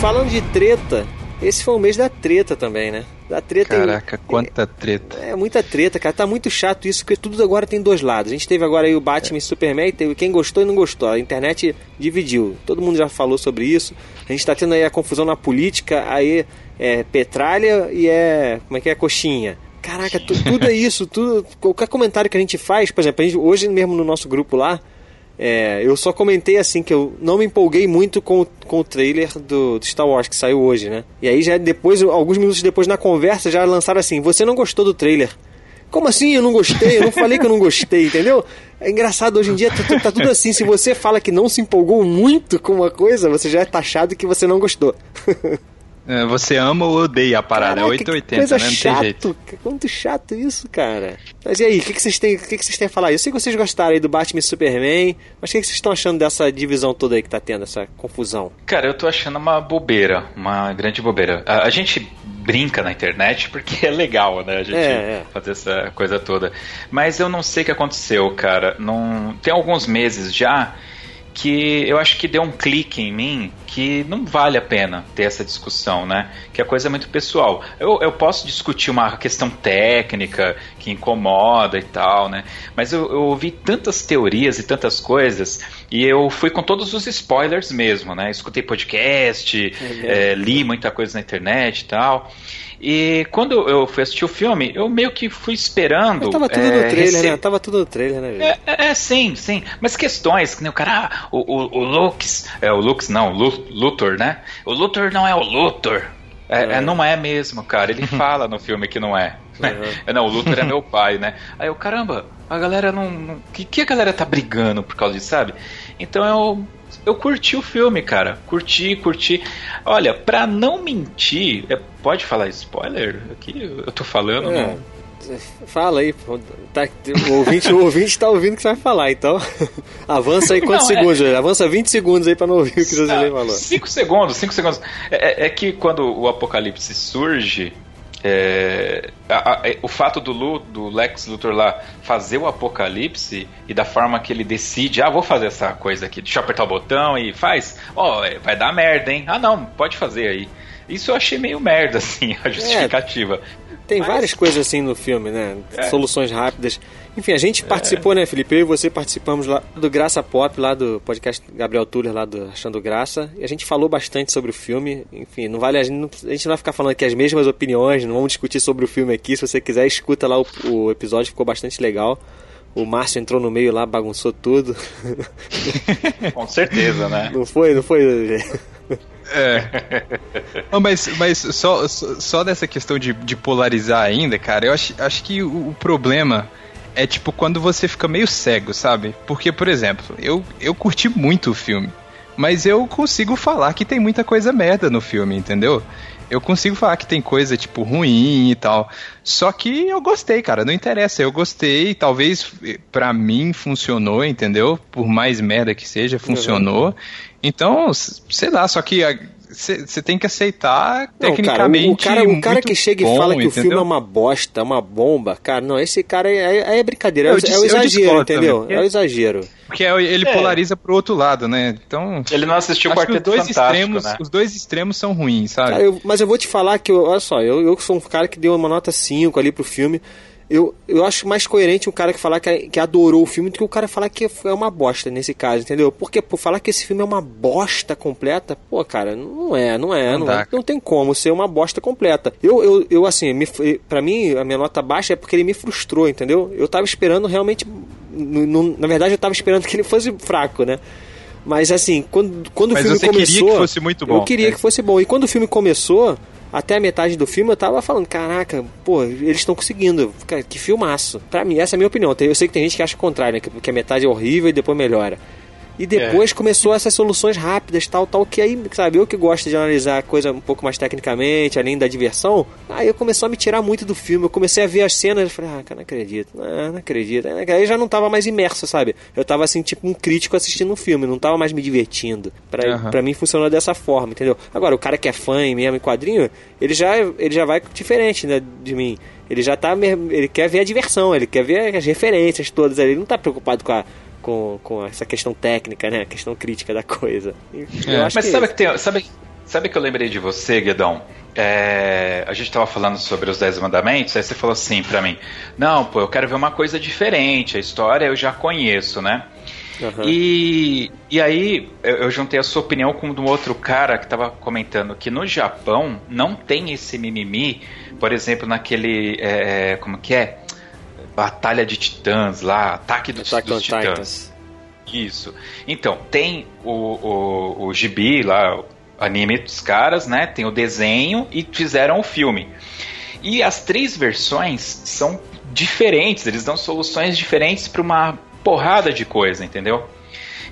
Falando de treta, esse foi o mês da treta também, né? Da treta em- Caraca, quanta treta. é muita treta, cara. Tá muito chato isso, porque tudo agora tem dois lados. A gente teve agora aí o Batman e Superman, teve quem gostou e não gostou. A internet dividiu. Todo mundo já falou sobre isso. A gente tá tendo aí a confusão na política, aí é petralha e é. Como é que é? Coxinha. Caraca, tu- tudo é isso, tudo. Qualquer comentário que a gente faz, por exemplo, gente- hoje mesmo no nosso grupo lá, é, eu só comentei assim que eu não me empolguei muito com, com o trailer do, do Star Wars que saiu hoje, né? E aí já depois, alguns minutos depois na conversa, já lançaram assim: Você não gostou do trailer? Como assim eu não gostei? Eu não falei que eu não gostei, entendeu? É engraçado, hoje em dia tá, tá tudo assim. Se você fala que não se empolgou muito com uma coisa, você já é taxado que você não gostou. É, Você ama ou odeia a parada, Caraca, é que 880, coisa né? Não tem chato, jeito. cara, Muito chato isso, cara. Mas e aí, o que, que vocês têm, o que, que vocês têm a falar? Eu sei que vocês gostaram aí do Batman e Superman, mas o que, que vocês estão achando dessa divisão toda aí que tá tendo, essa confusão? Cara, eu tô achando uma bobeira, uma grande bobeira. A, a gente brinca na internet porque é legal, né? A gente É, é. fazer essa coisa toda. Mas eu não sei o que aconteceu, cara. Não... Tem alguns meses já que eu acho que deu um clique em mim que não vale a pena ter essa discussão, né? Que a coisa é muito pessoal. Eu, eu posso discutir uma questão técnica que incomoda e tal, né? Mas eu, eu ouvi tantas teorias e tantas coisas e eu fui com todos os spoilers mesmo, né? Escutei podcast, mesmo? eh, li muita coisa na internet e tal. E quando eu fui assistir o filme, eu meio que fui esperando. Mas tava tudo eh, no trailer, rece- né? Tava tudo no trailer, né, gente? é, é, é, sim, sim. Mas questões, que nem o cara, ah, o, o, o Lux, é o Lux não, o Luthor, né? O Luthor não é o Luthor. É, é, não é mesmo, cara. Ele fala no filme que não é. Né? É, Não, o Luthor é meu pai, né? Aí eu, caramba, a galera não. não que, que a galera tá brigando por causa disso, sabe? Então eu eu curti o filme, cara. Curti, curti. Olha, pra não mentir, é, pode falar spoiler? Aqui eu tô falando, É. não. Fala aí. Tá, o, ouvinte, o ouvinte tá ouvindo o que você vai falar, então. Avança aí quantos Não, é- segundos, José? Avança 20 segundos aí pra não ouvir o que o Ah, falou. Cinco segundos, cinco segundos. É, é- é que quando o apocalipse surge, é, a- a- é, o fato do, Lu, do Lex Luthor lá fazer o apocalipse e da forma que ele decide, ah, vou fazer essa coisa aqui, deixa eu apertar o botão e faz, ó, é, vai dar merda, hein? Ah, não, pode fazer aí. Isso eu achei meio merda, assim, a justificativa. Tem Mas- várias coisas assim no filme, né? É. Soluções rápidas. Enfim, a gente participou, né, Felipe? Eu e você participamos lá do Graça Pop, lá do podcast Gabriel Tuller, lá do Achando Graça. E a gente falou bastante sobre o filme. Enfim, não vale a gente, não, a gente não vai ficar falando aqui as mesmas opiniões, não vamos discutir sobre o filme aqui. Se você quiser, escuta lá o, o episódio, ficou bastante legal. O Márcio entrou no meio lá, bagunçou tudo. Com certeza, né? Não foi, não foi? É. Não, mas mas só, só, só dessa questão de, de polarizar ainda, cara, eu acho, acho que o, o problema é tipo quando você fica meio cego, sabe? Porque, por exemplo, eu, eu curti muito o filme, mas eu consigo falar que tem muita coisa merda no filme, entendeu? Eu consigo falar que tem coisa, tipo, ruim e tal. Só que eu gostei, cara. Não interessa. Eu gostei. Talvez pra mim funcionou, entendeu? Por mais merda que seja, funcionou. Então, sei lá, só que você tem que aceitar Não, cara, tecnicamente. o, o cara, o cara que chega bom, e fala que o entendeu? filme é uma bosta, é uma bomba, cara, não, esse cara é, é, é brincadeira, é, Eu o- dis- é o eu exagero, entendeu? também, É o exagero. Porque ele É. polariza pro outro lado, né? Então. Ele não assistiu o Acho que os Quarteto dois Fantástico, extremos, né? os dois extremos são ruins, sabe? Cara, eu- mas eu vou te falar que, eu- olha só, eu, eu sou um cara que deu uma nota 5 ali pro filme. Eu, eu acho mais coerente um cara que falar que, que adorou o filme do que o cara falar que é uma bosta nesse caso, entendeu? Porque, por falar que esse filme é uma bosta completa, pô, cara, não é, não é, Não não, é, não tem como ser uma bosta completa. Eu, eu, eu assim, me, pra mim, a minha nota baixa é porque ele me frustrou, entendeu? Eu tava esperando realmente. no- no- na verdade, eu tava esperando que ele fosse fraco, né? Mas assim, quando, quando Mas o filme você queria começou. que fosse muito bom, Eu queria né? que fosse bom. E quando o filme começou, até a metade do filme, eu tava falando, caraca, pô, eles estão conseguindo. Cara, que filmaço. Pra mim, essa é a minha opinião. Eu sei que tem gente que acha o contrário, né? Que a metade é horrível e depois melhora. E depois começou essas soluções rápidas, tal, tal, que aí, sabe, eu que gosto de analisar a coisa um pouco mais tecnicamente, além da diversão, aí eu começou a me tirar muito do filme. Eu comecei a ver as cenas e falei, ah, cara, não acredito, não, não acredito. Aí eu já não tava mais imerso, sabe? Eu tava assim, tipo um crítico assistindo um filme, não tava mais me divertindo. Pra, pra mim funcionou dessa forma, entendeu? Agora, o cara que é fã e mesmo em quadrinho, ele já, ele já vai diferente né, de mim. Ele já tá. Ele quer ver a diversão, ele quer ver as referências todas ali. Ele não tá preocupado com a. Com, com essa questão técnica, né? A questão crítica da coisa. É. Mas que sabe que tem, sabe, sabe que eu lembrei de você, Guedão? É, a gente tava falando sobre os Dez Mandamentos, aí você falou assim pra mim: Não, pô, eu quero ver uma coisa diferente, a história eu já conheço, né? Aham. E, e aí eu, eu juntei a sua opinião com um outro cara que tava comentando que no Japão não tem esse mimimi, por exemplo, naquele. é, como que é? Batalha de Titãs lá, Ataque dos, on dos Titãs. Titans. Isso. Então, tem o, o, o gibi lá, o anime dos caras, né? Tem o desenho e fizeram o filme. E as três versões são diferentes, eles dão soluções diferentes para uma porrada de coisa, entendeu?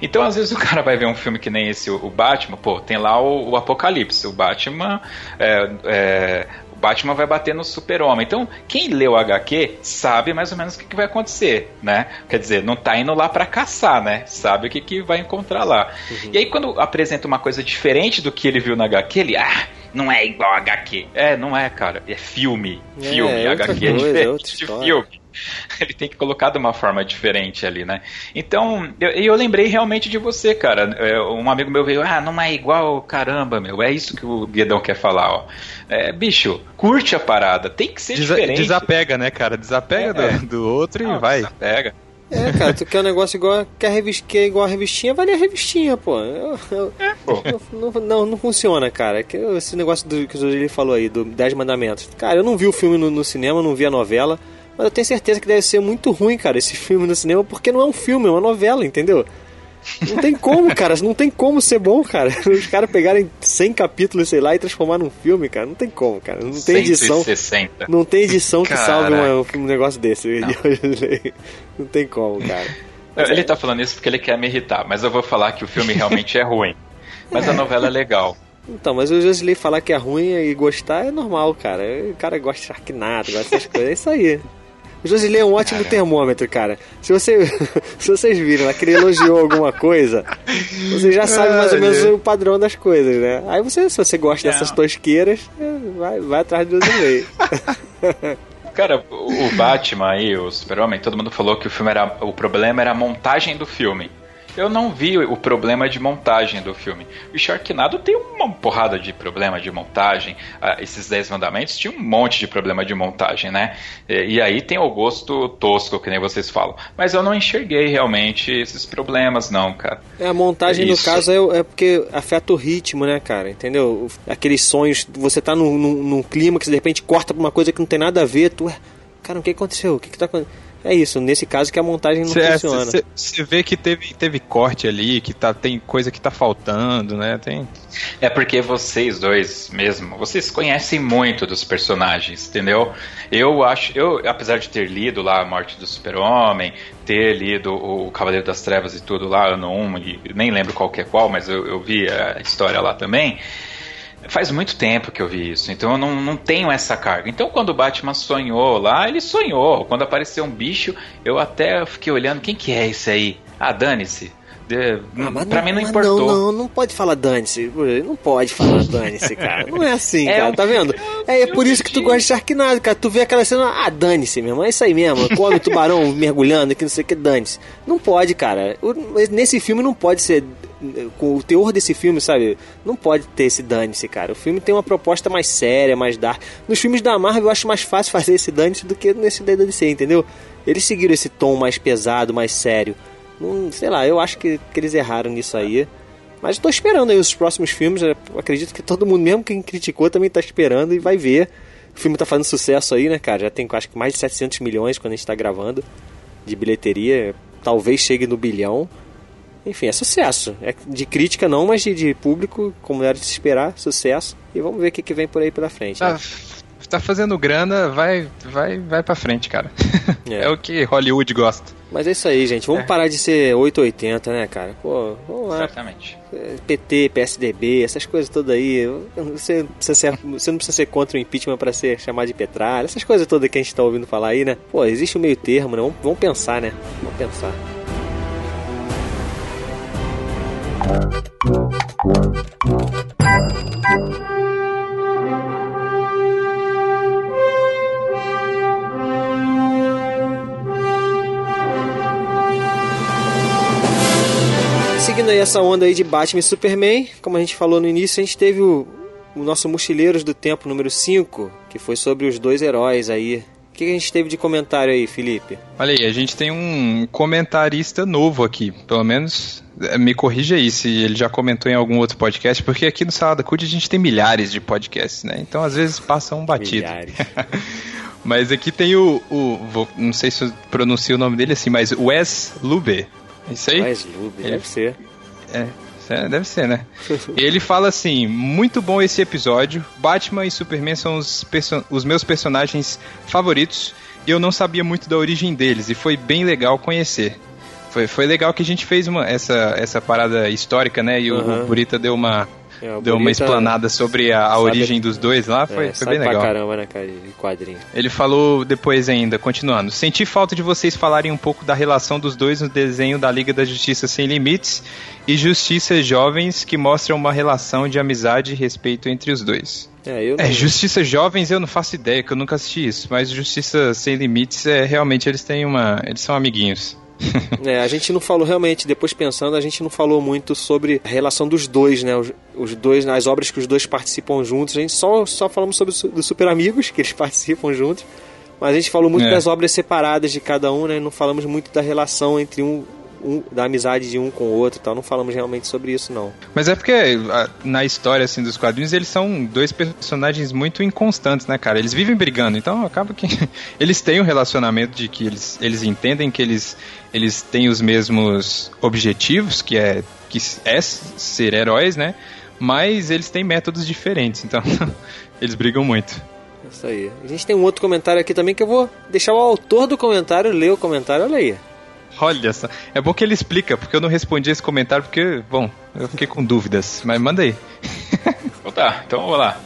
Então, às vezes, o cara vai ver um filme que nem esse, o Batman, pô, tem lá o, o Apocalipse. O Batman. é, é, Batman vai bater no super-homem. Então, quem leu o HQ sabe mais ou menos o que, que vai acontecer, né? Quer dizer, não tá indo lá pra caçar, né? Sabe o que, que vai encontrar lá. E aí, quando apresenta uma coisa diferente do que ele viu na HQ, ele, ah, não é igual a HQ. É, não é, cara. É filme. É, Filme. é HQ é coisa, diferente outra de filme. Ele tem que colocar de uma forma diferente ali, né? Então, eu, eu lembrei realmente de você, cara. É, um amigo meu veio, ah, não é igual, caramba, meu. É isso que o Guedão quer falar, ó. É, bicho, curte a parada. Tem que ser Desa- diferente. desapega, né, cara? Desapega É. do, do outro Não, e vai. Desapega. É, cara, tu quer um negócio igual, quer revista, quer igual a revistinha, vai ler a revistinha, pô. Eu- eu- pô. Não, não, não, funciona, cara. Que Esse negócio do, que o Zé falou aí, do Dez Mandamentos. Cara, eu não vi o filme no, no cinema, não vi a novela, mas eu tenho certeza que deve ser muito ruim, cara, esse filme no cinema, porque não é um filme, é uma novela, entendeu? Não tem como, cara, não tem como ser bom, cara. Os caras pegarem 100 capítulos, sei lá, e transformar num filme, cara, não tem como, cara. Não tem edição. 160. Não tem edição que salve uma- um negócio desse. Não. não tem como, cara. Ele tá falando isso porque ele quer me irritar, mas eu vou falar que o filme realmente é ruim. Mas a novela é legal. Então, mas o Josley falar que é ruim e gostar é normal, cara. O cara gosta de Sharknado, gosta dessas coisas, é isso aí. O Josilei é um ótimo Caramba. termômetro, cara. Se, você, se vocês viram lá que ele elogiou alguma coisa, você já sabe mais ou menos o padrão das coisas, né? Aí você, se você gosta Não. dessas tosqueiras, é, vai, vai atrás do Josilei. Cara, o Batman e o Super-Homem, todo mundo falou que o filme era. O problema era a montagem do filme. Eu não vi o problema de montagem do filme. O Sharknado tem uma porrada de problema de montagem. Ah, esses Dez Mandamentos tinha um monte de problema de montagem, né? E, e, aí tem o gosto tosco, que nem vocês falam. Mas eu não enxerguei realmente esses problemas, não, cara. É, a montagem, no caso, é, é, porque afeta o ritmo, né, cara? Entendeu? Aqueles sonhos, você tá num, num, num clima que de repente corta pra uma coisa que não tem nada a ver, tu. Cara, o que aconteceu? O que, que tá acontecendo? É isso, nesse caso que a montagem não cê, é, funciona. Você vê que teve, teve corte ali, que tá, tem coisa que tá faltando, né? Tem... É porque vocês dois mesmo, vocês conhecem muito dos personagens, entendeu? Eu acho, eu, apesar de ter lido lá a Morte do Super-Homem, ter lido o Cavaleiro das Trevas e tudo lá, ano 1, e nem lembro qual que é qual, mas eu, eu vi a história lá também. Faz muito tempo que eu vi isso, então eu não, não tenho essa carga. Então quando o Batman sonhou lá, ele sonhou. Quando apareceu um bicho, eu até fiquei olhando, quem que é esse aí? Ah, dane-se. Ah, pra não, mim não importou. Não, não, não pode falar dane-se. Não pode falar dane-se, cara. Não é assim, é, cara. Tá vendo? É, é por isso que tu gosta de Sharknado, cara. Tu vê aquela cena, ah, dane-se mesmo. É isso aí mesmo. Come o tubarão mergulhando, que não sei o que, dane-se. Não pode, cara. Nesse filme não pode ser com o teor desse filme, sabe? Não pode ter esse dane-se, cara. O filme tem uma proposta mais séria, mais dark. Nos filmes da Marvel eu acho mais fácil fazer esse dane-se do que nesse da DC, entendeu? Eles seguiram esse tom mais pesado, mais sério. Não, sei lá, eu acho que, que eles erraram nisso aí. Mas estou esperando aí os próximos filmes. Eu acredito que todo mundo, mesmo quem criticou, também está esperando e vai ver. O filme está fazendo sucesso aí, né, cara? Já tem acho que mais de 700 milhões quando a gente está gravando de bilheteria. Talvez chegue no bilhão. Enfim, é sucesso. É de crítica não, mas de, de público, como era de se esperar, sucesso. E vamos ver o que, que vem por aí pela frente. Tá, né? tá fazendo grana, vai, vai, vai pra frente, cara. É. é. o que Hollywood gosta. Mas é isso aí, gente. Vamos é. parar de ser 880, né, cara? Pô, vamos lá. Certamente. PT, PSDB, essas coisas todas aí. Você, ser, você não precisa ser contra o impeachment para ser chamado de petralha. Essas coisas todas que a gente tá ouvindo falar aí, né? Pô, existe um meio termo, né? Vamos, vamos pensar, né? Vamos pensar. Seguindo aí essa onda aí de Batman e Superman, como a gente falou no início, a gente teve o, o nosso Mochileiros do Tempo número 5, que foi sobre os dois heróis aí que a gente teve de comentário aí, Felipe? Olha aí, a gente tem um comentarista novo aqui. Pelo menos eh, me corrija aí se ele já comentou em algum outro podcast, porque aqui no Salada Cult a gente tem milhares de podcasts, né? Então às vezes passa um batido. Milhares. mas aqui tem o, o vou, não sei se eu pronuncio o nome dele assim, mas Wes Lube. É isso aí? Wes Lube, ele, deve ser. É, é, deve ser, né? Ele fala assim: muito bom esse episódio. Batman e Superman são os, os meus personagens favoritos e eu não sabia muito da origem deles e foi bem legal conhecer. Foi, foi legal que a gente fez uma, essa, essa parada histórica, né? E uhum. o Burita deu uma, é, Deu uma explanada sobre a, a origem dos dois lá, foi, é, foi bem legal. Pra caramba, né, cara, quadrinho. Ele falou depois ainda, continuando. Senti falta de vocês falarem um pouco da relação dos dois no desenho da Liga da Justiça Sem Limites e Justiças Jovens que mostram uma relação de amizade e respeito entre os dois. É, é, Justiça Jovens eu não faço ideia, que eu nunca assisti isso, mas Justiça Sem Limites é realmente eles têm uma. Eles são amiguinhos. é, a gente não falou realmente, depois pensando, a gente não falou muito sobre a relação dos dois, né? Os, os dois, as obras que os dois participam juntos. A gente só, só falamos sobre os Super Amigos, que eles participam juntos. Mas a gente falou muito é. das obras separadas de cada um, né? Não falamos muito da relação entre um, um, da amizade de um com o outro tal. Não falamos realmente sobre isso, não. Mas é porque na história assim dos quadrinhos eles são dois personagens muito inconstantes, né, cara? Eles vivem brigando, então acaba que eles têm um relacionamento de que eles, eles entendem que eles, eles têm os mesmos objetivos, que é, que é ser heróis, né? Mas eles têm métodos diferentes, então eles brigam muito. Isso aí. A gente tem um outro comentário aqui também que eu vou deixar o autor do comentário ler o comentário, olha aí. Olha só. É bom que ele explica, porque eu não respondi esse comentário, porque, bom, eu fiquei com dúvidas. Mas manda aí. Então tá, então vamos lá.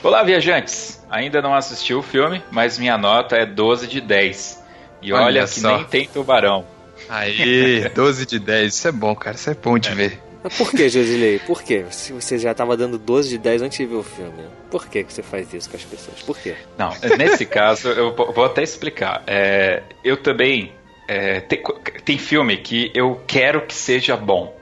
Olá, viajantes! Ainda não assisti o filme, mas minha nota é 12 de 10. E olha, Olha que só. nem tem tubarão. Aí, 12 de 10. Isso é bom, cara. Isso é bom de ver. Mas por que, Josilei? Por quê? Se você já tava dando 12 de 10 antes de ver o filme. Por que que você faz isso com as pessoas? Por quê? Não, nesse caso, eu vou vou até explicar. É, eu também. É, tem, tem filme que eu quero que seja bom.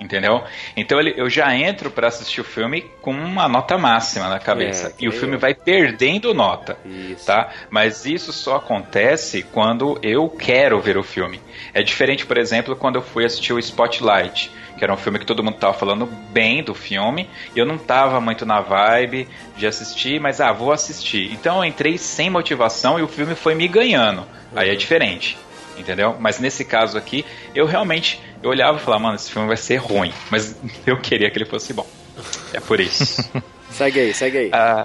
Entendeu? Então ele, eu já entro pra assistir o filme com uma nota máxima na cabeça. É, e o filme eu. vai perdendo nota. Isso. tá? Mas isso só acontece quando eu quero ver o filme. É diferente, por exemplo, quando eu fui assistir o Spotlight, que era um filme que todo mundo tava falando bem do filme, e eu não tava muito na vibe de assistir, mas ah, vou assistir. Então eu entrei sem motivação e o filme foi me ganhando. Aí é diferente. Entendeu? Mas nesse caso aqui, eu realmente eu olhava e falava, mano, esse filme vai ser ruim. Mas eu queria que ele fosse bom. É por isso. Segue aí, segue aí. Ah,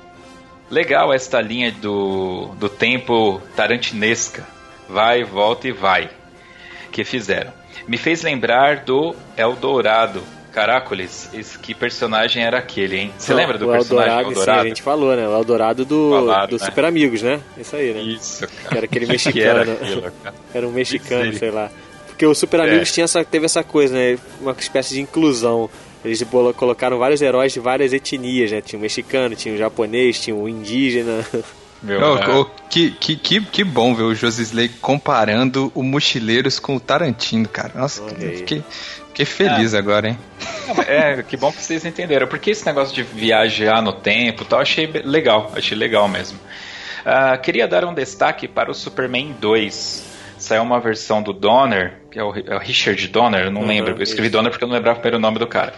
legal esta linha do, do tempo tarantinesca. Vai, volta e vai. Que fizeram. Me fez lembrar do Eldorado. Caracoles, esse, que personagem era aquele, hein? Você lembra do o personagem Eldorado, sim, Eldorado? a gente falou, né? O Eldorado do, Falaram, do né? Super Amigos, né? Isso aí, né? Isso, cara. Que era aquele Que mexicano. era aquilo? Era um mexicano, sei lá. Porque o Super Amigos É. tinha essa, teve essa coisa, né? Uma espécie de inclusão. Eles colocaram vários heróis de várias etnias, né? Tinha o mexicano, tinha o japonês, tinha o indígena. Meu, né? ô, que, que, que, que bom ver o Josisley comparando o Mochileiros com o Tarantino, cara. Nossa, aí. fiquei, fiquei feliz agora, hein? É, que bom que vocês entenderam. Porque esse negócio de viajar no tempo e tal, achei legal, achei legal mesmo. Ah, queria dar um destaque para o Superman 2. Saiu uma versão do Donner, que é o, é o Richard Donner, eu não Uhum, lembro. Eu escrevi isso. Donner porque eu não lembrava o primeiro nome do cara.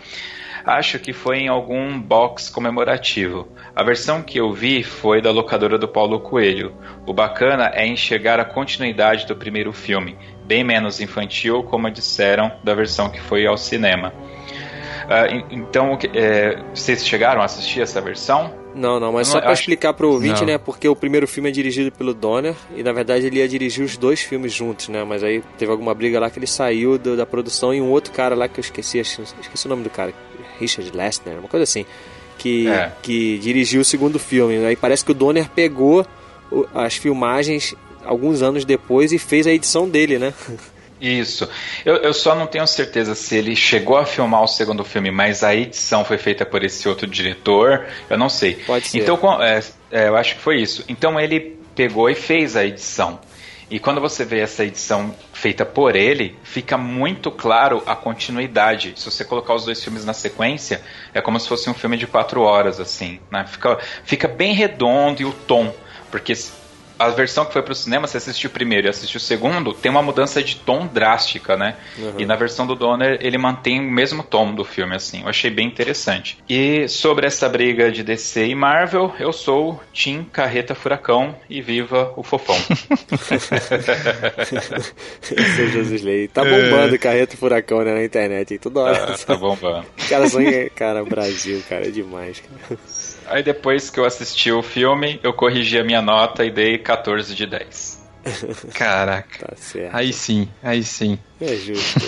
Acho que foi em algum box comemorativo. A versão que eu vi foi da locadora do Paulo Coelho. O bacana é enxergar a continuidade do primeiro filme, bem menos infantil, como disseram da versão que foi ao cinema. En- então, o é, vocês chegaram a assistir essa versão? Não, não, mas só não- pra acho- explicar pro ouvinte, Não. né? Porque o primeiro filme é dirigido pelo Donner e na verdade ele ia dirigir os dois filmes juntos, né? Mas aí teve alguma briga lá que ele saiu do- da produção e um outro cara lá que eu esqueci, esqueci o nome do cara, Richard Lessner, uma coisa assim, que, É. que dirigiu o segundo filme. Aí parece que o Donner pegou as filmagens alguns anos depois e fez a edição dele, né? Isso. Eu, eu só não tenho certeza se ele chegou a filmar o segundo filme, mas a edição foi feita por esse outro diretor. Eu não sei. Pode ser. Então, é, é, eu acho que foi isso. Então ele pegou e fez a edição. E quando você vê essa edição feita por ele, fica muito claro a continuidade. Se você colocar os dois filmes na sequência, é como se fosse um filme de quatro horas, assim. Né? Fica, fica bem redondo e o tom. Porque a versão que foi pro cinema, você assistiu o primeiro e assistiu o segundo, tem uma mudança de tom drástica, né? E na versão do Donner, ele mantém o mesmo tom do filme, assim. Eu achei bem interessante. E sobre essa briga de DC e Marvel, eu sou Tim Carreta Furacão e viva o fofão. Seu Jesus Lei. Tá bombando o carreto furacão né, na internet, hein? toda hora. Ah, tá bombando. Cara, são, cara, Brasil, cara, é demais. Cara. Aí depois que eu assisti o filme, eu corrigi a minha nota e dei 14 de 10. Caraca. Tá certo. Aí sim, aí sim. É justo.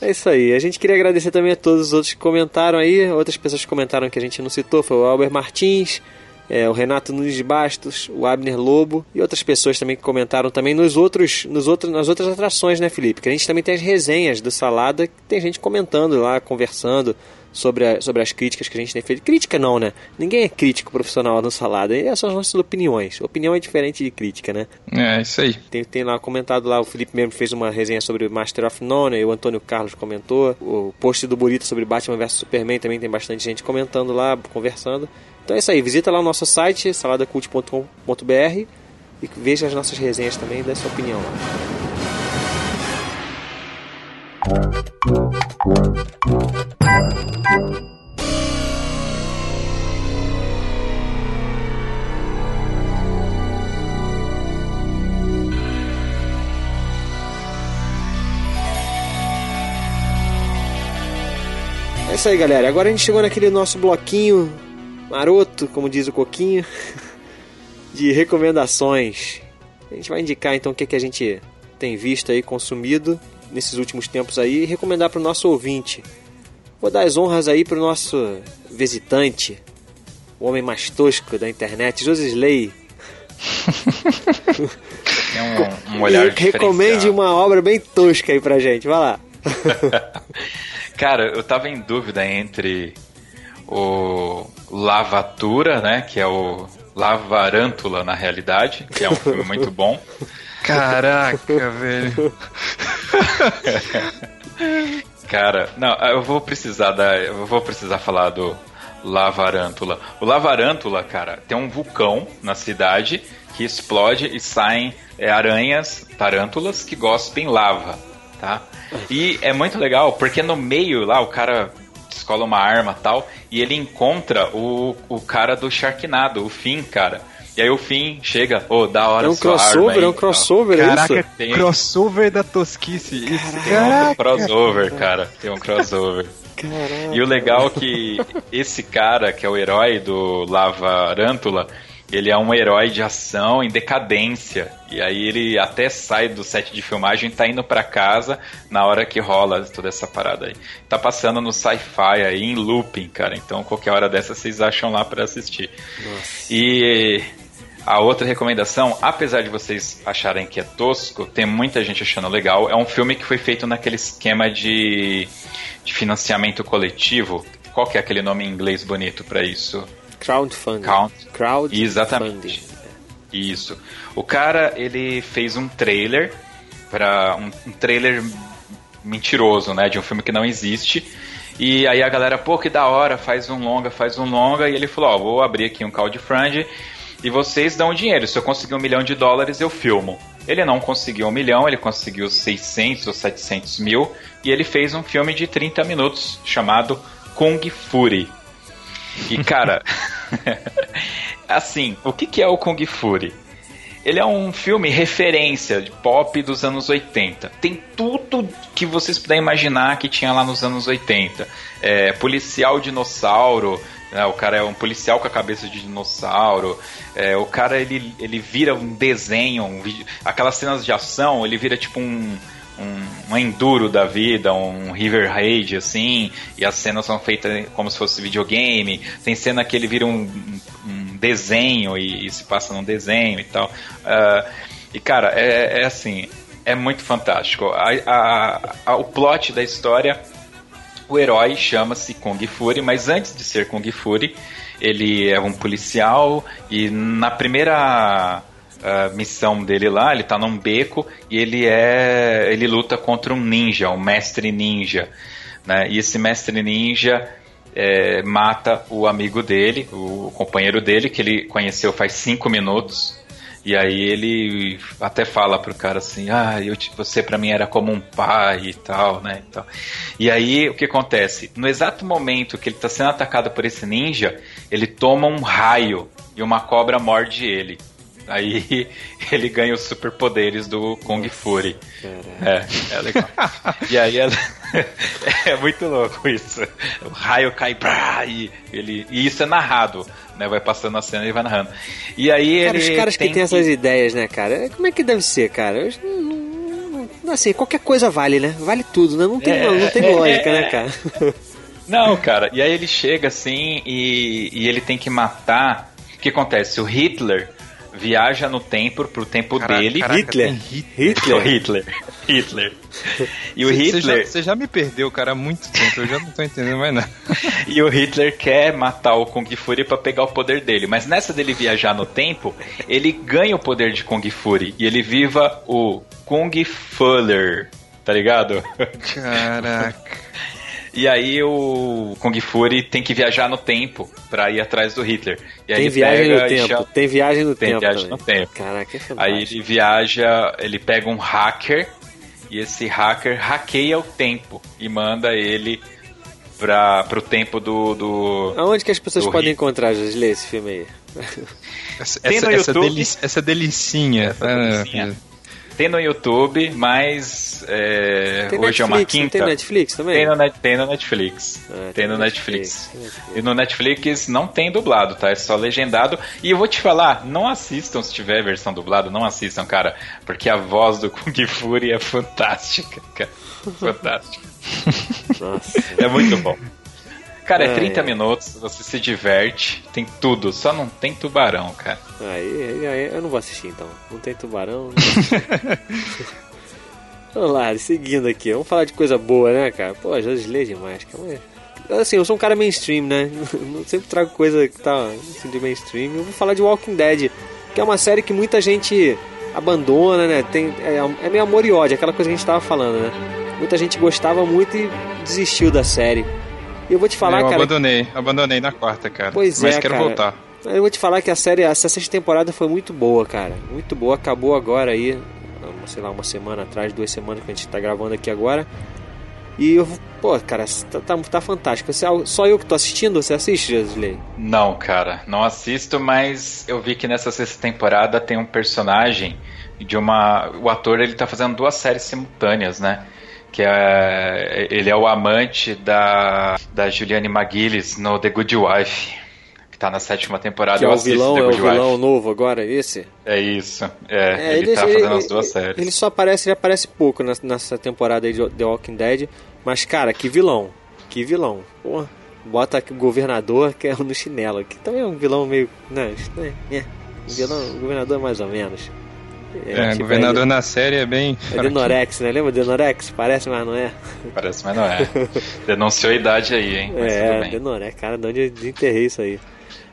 É isso aí. A gente queria agradecer também a todos os outros que comentaram aí. Outras pessoas que comentaram que a gente não citou foi o Albert Martins, é, o Renato Nunes de Bastos, o Abner Lobo e outras pessoas também que comentaram também nos outros, nos outros, nas outras atrações, né, Felipe? Que a gente também tem as resenhas do Salada, que tem gente comentando lá, conversando sobre, a- sobre as críticas que a gente tem feito. Crítica não, né? Ninguém é crítico profissional no Salada. Essas são as nossas opiniões. Opinião é diferente de crítica, né? É, isso aí. Tem, tem lá comentado lá, o Felipe mesmo fez uma resenha sobre Master of None, e o Antônio Carlos comentou. O post do Burito sobre Batman vs Superman também tem bastante gente comentando lá, conversando. Então é isso aí, visita lá o nosso site, saladacult.com.br e veja as nossas resenhas também e dê sua opinião lá. É isso aí, galera. Agora a gente chegou naquele nosso bloquinho maroto, como diz o Coquinho, de recomendações. A gente vai indicar então o que, que a gente tem visto aí, consumido nesses últimos tempos aí e recomendar para o nosso ouvinte. Vou dar as honras aí para o nosso visitante, o homem mais tosco da internet, Josisley. Tem um, um olhar Recomende uma obra bem tosca aí pra gente, vai lá. Cara, eu tava em dúvida entre o Lavatura, né, que é o Lavarântula na realidade, que é um filme muito bom. Caraca, velho. Cara, não, eu vou precisar da, eu vou precisar falar do Lavarântula. O Lavarântula, cara, tem um vulcão na cidade que explode e saem é, aranhas, tarântulas que gospem lava, tá? E é muito legal porque no meio lá o cara descola uma arma tal e ele encontra o, o cara do Sharknado, o Finn, cara. E aí o Finn chega, ô, oh, da hora É um crossover, é um crossover, é Caraca, isso? Tem... crossover da tosquice. Isso. Tem um crossover, cara. Tem um crossover. Caraca. E o legal é que esse cara, que é o herói do Lava Arântula, ele é um herói de ação em decadência. E aí ele até sai do set de filmagem e tá indo para casa na hora que rola toda essa parada aí. Tá passando no sci-fi aí em looping, cara. Então qualquer hora dessa vocês acham lá para assistir. Nossa. E a outra recomendação, apesar de vocês acharem que é tosco, tem muita gente achando legal. É um filme que foi feito naquele esquema de, de financiamento coletivo. Qual que é aquele nome em inglês bonito para isso? Crowdfunding. Count. Crowdfunding. Exatamente. Isso. O cara, ele fez um trailer para um, um, trailer mentiroso, né, de um filme que não existe. E aí a galera, pô, que da hora, faz um longa, faz um longa, e ele falou, ó, vou abrir aqui um crowdfunding e vocês dão dinheiro. Se eu conseguir um milhão de dólares, eu filmo. Ele não conseguiu um milhão, ele conseguiu 600 ou 700 mil, e ele fez um filme de 30 minutos chamado Kung Fury. E cara, assim, o que, que é o Kung Fury? Ele é um filme referência de pop dos anos 80. Tem tudo que vocês puderem imaginar que tinha lá nos anos 80. É, policial dinossauro, né, o cara é um policial com a cabeça de dinossauro. É, o cara ele, ele vira um desenho, um vídeo, aquelas cenas de ação, ele vira tipo um, um, um enduro da vida, um River Raid, assim, e as cenas são feitas como se fosse videogame. Tem cena que ele vira um, um desenho e, e, se passa num desenho e tal. Uh, e cara, é, é, assim, é muito fantástico. A, a, a, o plot da história, o herói chama-se Kung Fury, mas antes de ser Kung Fury, ele é um policial e na primeira a missão dele lá, ele tá num beco e ele é. ele luta contra um ninja, um mestre ninja. Né? E esse mestre ninja é, mata o amigo dele, o companheiro dele, que ele conheceu faz cinco minutos. E aí ele até fala pro cara assim, ah, eu, você para mim era como um pai e tal, né? E, tal. e aí o que acontece? No exato momento que ele tá sendo atacado por esse ninja, ele toma um raio e uma cobra morde ele. Aí ele ganha os superpoderes do Kung Fury. É, é legal. e aí é, é, muito louco isso. O raio cai pra, e, ele, e isso é narrado. Né, vai passando a cena e vai narrando. E aí cara, ele. Os caras tem que têm essas ideias, né, cara? Como é que deve ser, cara? Assim, qualquer coisa vale, né? Vale tudo, né? Não tem, é, não tem lógica, né, cara? Não, cara. E aí ele chega assim e, e ele tem que matar. O que acontece? O Hitler viaja no tempo pro tempo caraca, dele. Caraca, Hitler. Hitler. Hitler. Hitler. E o Hitler. Você já, já, me perdeu, cara, há muito tempo. Eu já não tô entendendo mais nada. e o Hitler quer matar o Kung Fury para pegar o poder dele. Mas nessa dele viajar no tempo, ele ganha o poder de Kung Fury. E ele viva o Kung Fuller. Tá ligado? Caraca. E aí o Kung Fury tem que viajar no tempo para ir atrás do Hitler. E tem, viagem no tempo, chama... tem viagem no tem tempo. Tem viagem também. no tempo. Caraca, é fantástico. Aí ele viaja, ele pega um hacker e esse hacker hackeia o tempo e manda ele para pro tempo do, do Aonde que as pessoas podem Hitler. encontrar, Josley, esse filme aí? Essa, essa, essa, delic, essa delicinha. Essa delicinha. Tem no YouTube, mas é, Tem hoje é uma Netflix, quinta. Tem Netflix também? Tem no, Net- tem no Netflix. Ah, tem no Netflix, Netflix. tem Netflix. E no Netflix não tem dublado, tá? É só legendado. E eu vou te falar, não assistam se tiver versão dublada, não assistam, cara. Porque a voz do Kung Fury é fantástica, cara. Fantástica. Nossa. É muito bom. Cara, é Ai, 30 ai. minutos, você se diverte, tem tudo, só não tem tubarão, cara. Aí, aí- aí eu não vou assistir então. Não tem tubarão. não. Vamos lá, seguindo aqui. Vamos falar de coisa boa, né, cara? Pô, já deslei demais, cara. Mas, assim, eu sou um cara mainstream, né? Eu sempre trago coisa que tá assim, de mainstream. Eu vou falar de Walking Dead, que é uma série que muita gente abandona, né? Tem, é, é meio amor e ódio, aquela coisa que a gente tava falando, né? Muita gente gostava muito e desistiu da série. Eu vou te falar, eu cara. abandonei, abandonei na quarta, cara. Pois Mas é, quero cara. voltar. Eu vou te falar que a série, essa sexta temporada foi muito boa, cara. Muito boa. Acabou agora aí, sei lá, uma semana atrás, duas semanas que a gente tá gravando aqui agora. E eu, pô, cara, tá, tá, tá fantástico. Você- só eu que tô assistindo? Você assiste, Jesley? Não, cara, não assisto, mas eu vi que nessa sexta temporada tem um personagem de uma. O ator ele tá fazendo duas séries simultâneas, né? Que é. Ele é o amante da, da Juliane McGillis no The Good Wife. Que tá na sétima temporada. Que é eu o vilão, é o vilão Wife. novo agora, esse? É isso. É, ele, tá fazendo as duas séries. Ele só aparece, ele aparece pouco nessa, temporada aí de The Walking Dead. Mas, cara, que vilão. Que vilão. Porra. Bota aqui o governador que é no chinelo. Que também é um vilão meio. Né, né, é. Vilão, o governador mais ou menos. É, tipo, governador é, na série é bem. é Denorex, né? Lembra Denorex? Parece, mas não é. Parece, mas não é. Denunciou a idade aí, hein? Mas É. Denorex, cara, de onde eu desenterrei isso aí.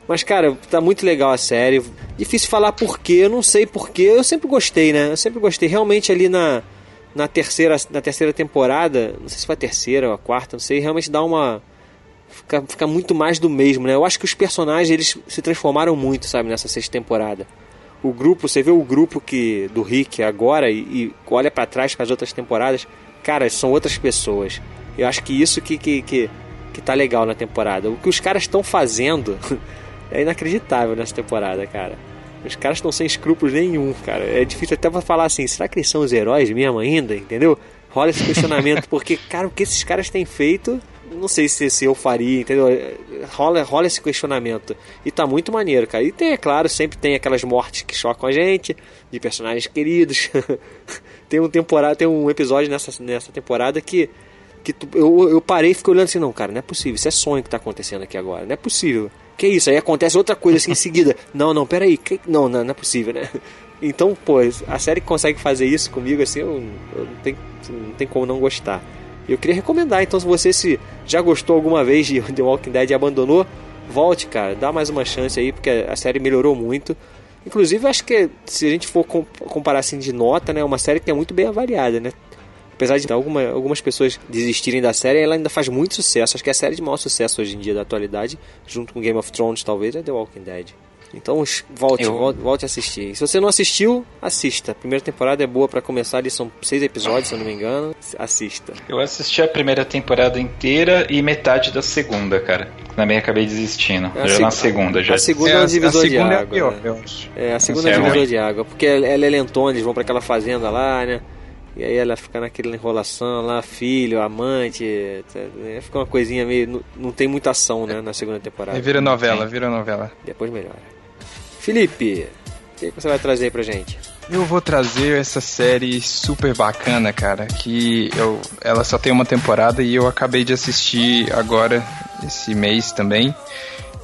Mas, cara, tá muito legal a série. Difícil falar porquê, eu não sei porquê. Eu sempre gostei, né? Eu sempre gostei. Realmente ali na, na, terceira, na terceira temporada, não sei se foi a terceira ou a quarta, não sei, realmente dá uma. Fica, fica muito mais do mesmo, né? Eu acho que os personagens eles se transformaram muito, sabe, nessa sexta temporada. O grupo, você vê o grupo que do Rick agora e, e olha pra trás com as outras temporadas, cara, são outras pessoas. Eu acho que isso que, que, que, que tá legal na temporada. O que os caras estão fazendo é inacreditável nessa temporada, cara. Os caras estão sem escrúpulos nenhum, cara. É difícil até pra falar assim, será que eles são os heróis mesmo ainda, entendeu? Rola esse questionamento, porque, cara, o que esses caras têm feito, não sei se, se eu faria, entendeu? Rola, rola esse questionamento. E tá muito maneiro, cara. E tem, é claro, sempre tem aquelas mortes que chocam a gente, de personagens queridos. tem um temporada, tem um episódio nessa, nessa temporada que que tu- eu, eu parei e fiquei olhando assim, não, cara, não é possível, isso é sonho que tá acontecendo aqui agora, não é possível. Que isso? Aí acontece outra coisa assim em seguida. Não, não, peraí, que, não, não, não é possível, né? Então, pô, a série que consegue fazer isso comigo, assim, eu, eu não, tem, não tem como não gostar. Eu queria recomendar, então, se você se já gostou alguma vez de The Walking Dead e abandonou, volte, cara, dá mais uma chance aí, porque a série melhorou muito. Inclusive, acho que se a gente for com- comparar assim de nota, né, é uma série que é muito bem avaliada, né? Apesar de alguma, algumas pessoas desistirem da série, ela ainda faz muito sucesso. Acho que é a série de maior sucesso hoje em dia da atualidade, junto com Game of Thrones, talvez, é The Walking Dead. Então volte, Eu- volte, volte a assistir. E se você não assistiu, assista. A primeira temporada é boa pra começar, ali são seis episódios, se eu não me engano. Assista. Eu assisti a primeira temporada inteira e metade da segunda, cara. Também acabei desistindo. É já seg- na segunda, já. A segunda é, É, um divisor de segunda é água. pior, né? É, a segunda é é divisor de água, porque ela é lentona, eles vão pra aquela fazenda lá, né? E aí ela fica naquela enrolação lá, filho, amante, tá- é, fica uma coisinha meio. Não, não tem muita ação, né, na segunda temporada. É, vira novela, vira novela. Depois melhora. Felipe, o que você vai trazer aí pra gente? Eu vou trazer essa série super bacana, cara, que eu, ela só tem uma temporada e eu acabei de assistir agora, esse mês também,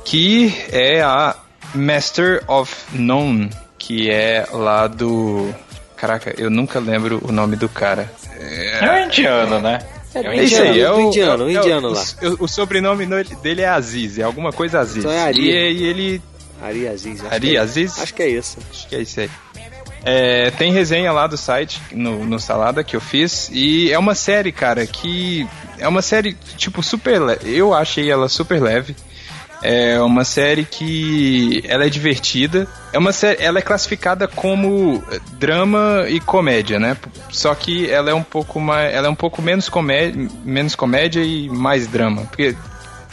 que é a Master of None, que é lá do... Caraca, eu nunca lembro o nome do cara. É um indiano, né? É, um é isso indiano. aí, é o indiano, é o indiano o- lá. O, o sobrenome no- dele é Aziz, é alguma coisa Aziz. Então é Ari. E, e ele... Ari Aziz. acho Ari que é- Aziz? Acho que é isso. Acho que é isso aí. É, tem resenha lá do site, no, no Salada, que eu fiz. E é uma série, cara, que. É uma série, tipo, super leve. Eu achei ela super leve. É uma série que. Ela é divertida. É uma série. Ela é classificada como drama e comédia, né? Só que ela é um pouco mais. Ela é um pouco menos comédia, menos comédia e mais drama. Porque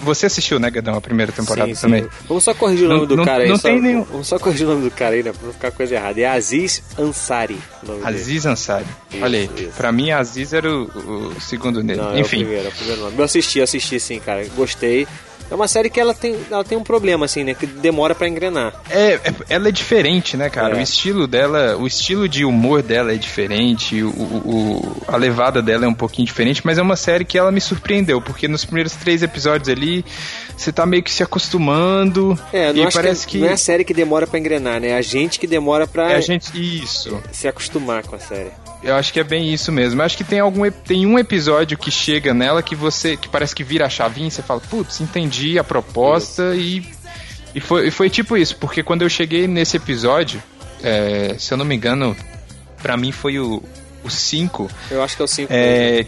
Você assistiu, né, Gadão, a primeira temporada Sim, sim. também? Vamos só corrigir o Não- nome do não- cara aí. não só, tem nenhum- Vamos só corrigir o nome do cara aí, né? Pra não ficar coisa errada. É Aziz Ansari. nome dele. Aziz Ansari. Isso, Olha aí, isso. pra mim Aziz era o, o segundo nele. Não, é o Enfim, primeiro, é o primeiro nome. Eu assisti, assisti sim, cara. Gostei. É uma série que ela tem, ela tem um problema, assim, né? Que demora pra engrenar. é, é- ela é diferente, né, cara? É. O estilo dela, o estilo de humor dela é diferente, o, o- a levada dela é um pouquinho diferente, mas é uma série que ela me surpreendeu, porque nos primeiros três episódios ali, você tá meio que se acostumando É, não e parece que, que, não é a série que demora pra engrenar, né? É a gente que demora pra é a gente isso. se acostumar com a série. Eu acho que é bem isso mesmo. Eu acho que tem algum tem um episódio que chega nela que você que parece que vira a chavinha e você fala, putz, entendi a proposta e e foi, e foi tipo isso, porque quando eu cheguei nesse episódio, é, se eu não me engano, pra mim foi o 5, Eu acho que é o 5. é,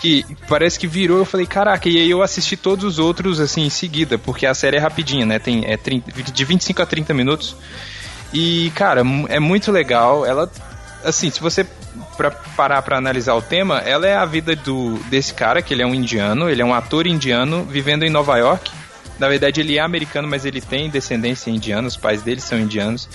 que parece que virou, eu falei, caraca, e aí eu assisti todos os outros assim em seguida, porque a série é rapidinha, né? Tem é 30, de 25 a 30 minutos. E, cara, mu- é muito legal. Ela assim, se você pra parar pra analisar o tema, ela é a vida do desse cara, que ele é um indiano, ele é um ator indiano vivendo em Nova York. Na verdade, ele é americano, mas ele tem descendência indiana, os pais dele são indianos.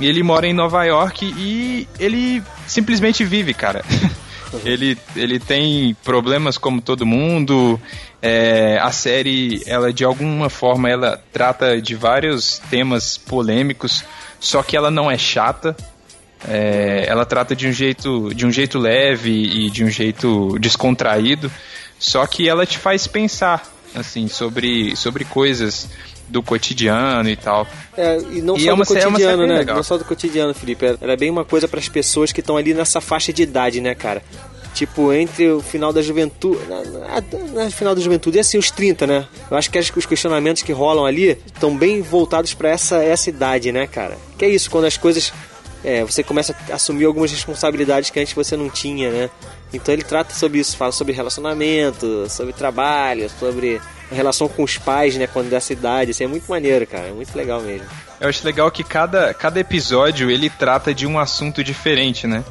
E ele mora em Nova York e ele simplesmente vive, cara. ele, ele tem problemas como todo mundo. É, a série, ela de alguma forma, ela trata de vários temas polêmicos, só que ela não é chata. É, ela trata de um jeito de um jeito leve e de um jeito descontraído, só que ela te faz pensar assim sobre sobre coisas do cotidiano e tal. É, e não E só é do é cotidiano, bem né? legal. Não só do cotidiano, Felipe. Ela é bem uma coisa para as pessoas que estão ali nessa faixa de idade, né, cara? Tipo, entre o final da juventude. Na, na- na final da juventude e assim, os 30, né? Eu acho que as- os questionamentos que rolam ali estão bem voltados para essa, essa idade, né, cara? Que é isso, quando as coisas. É, você começa a assumir algumas responsabilidades que antes você não tinha, né? Então ele trata sobre isso, fala sobre relacionamento, sobre trabalho, sobre relação com os pais, né, quando dessa idade. Isso é muito maneiro, cara. É muito legal mesmo. Eu acho legal que cada, cada episódio ele trata de um assunto diferente, né?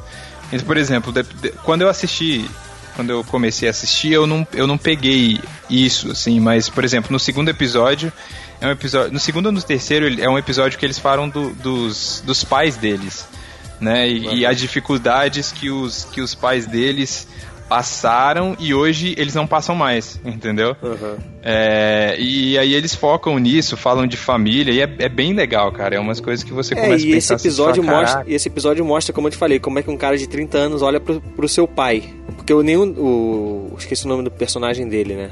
Por exemplo, de- de- quando eu assisti, quando eu comecei a assistir, eu não, eu não peguei isso, assim, mas, por exemplo, no segundo episódio, é um episódio. No segundo ou no terceiro, é um episódio que eles falam do- dos, dos pais deles, né? E, e as dificuldades que os, que os pais deles passaram e hoje eles não passam mais, entendeu? Aham. É, e aí eles focam nisso, falam de família, e é, é bem legal, cara. É umas coisas que você É, começa a e esse pensar assim, episódio fala, mostra, e esse episódio mostra, como eu te falei, como é que um cara de 30 anos olha pro, pro seu pai. Porque eu nem o, esqueci o nome do personagem dele, né?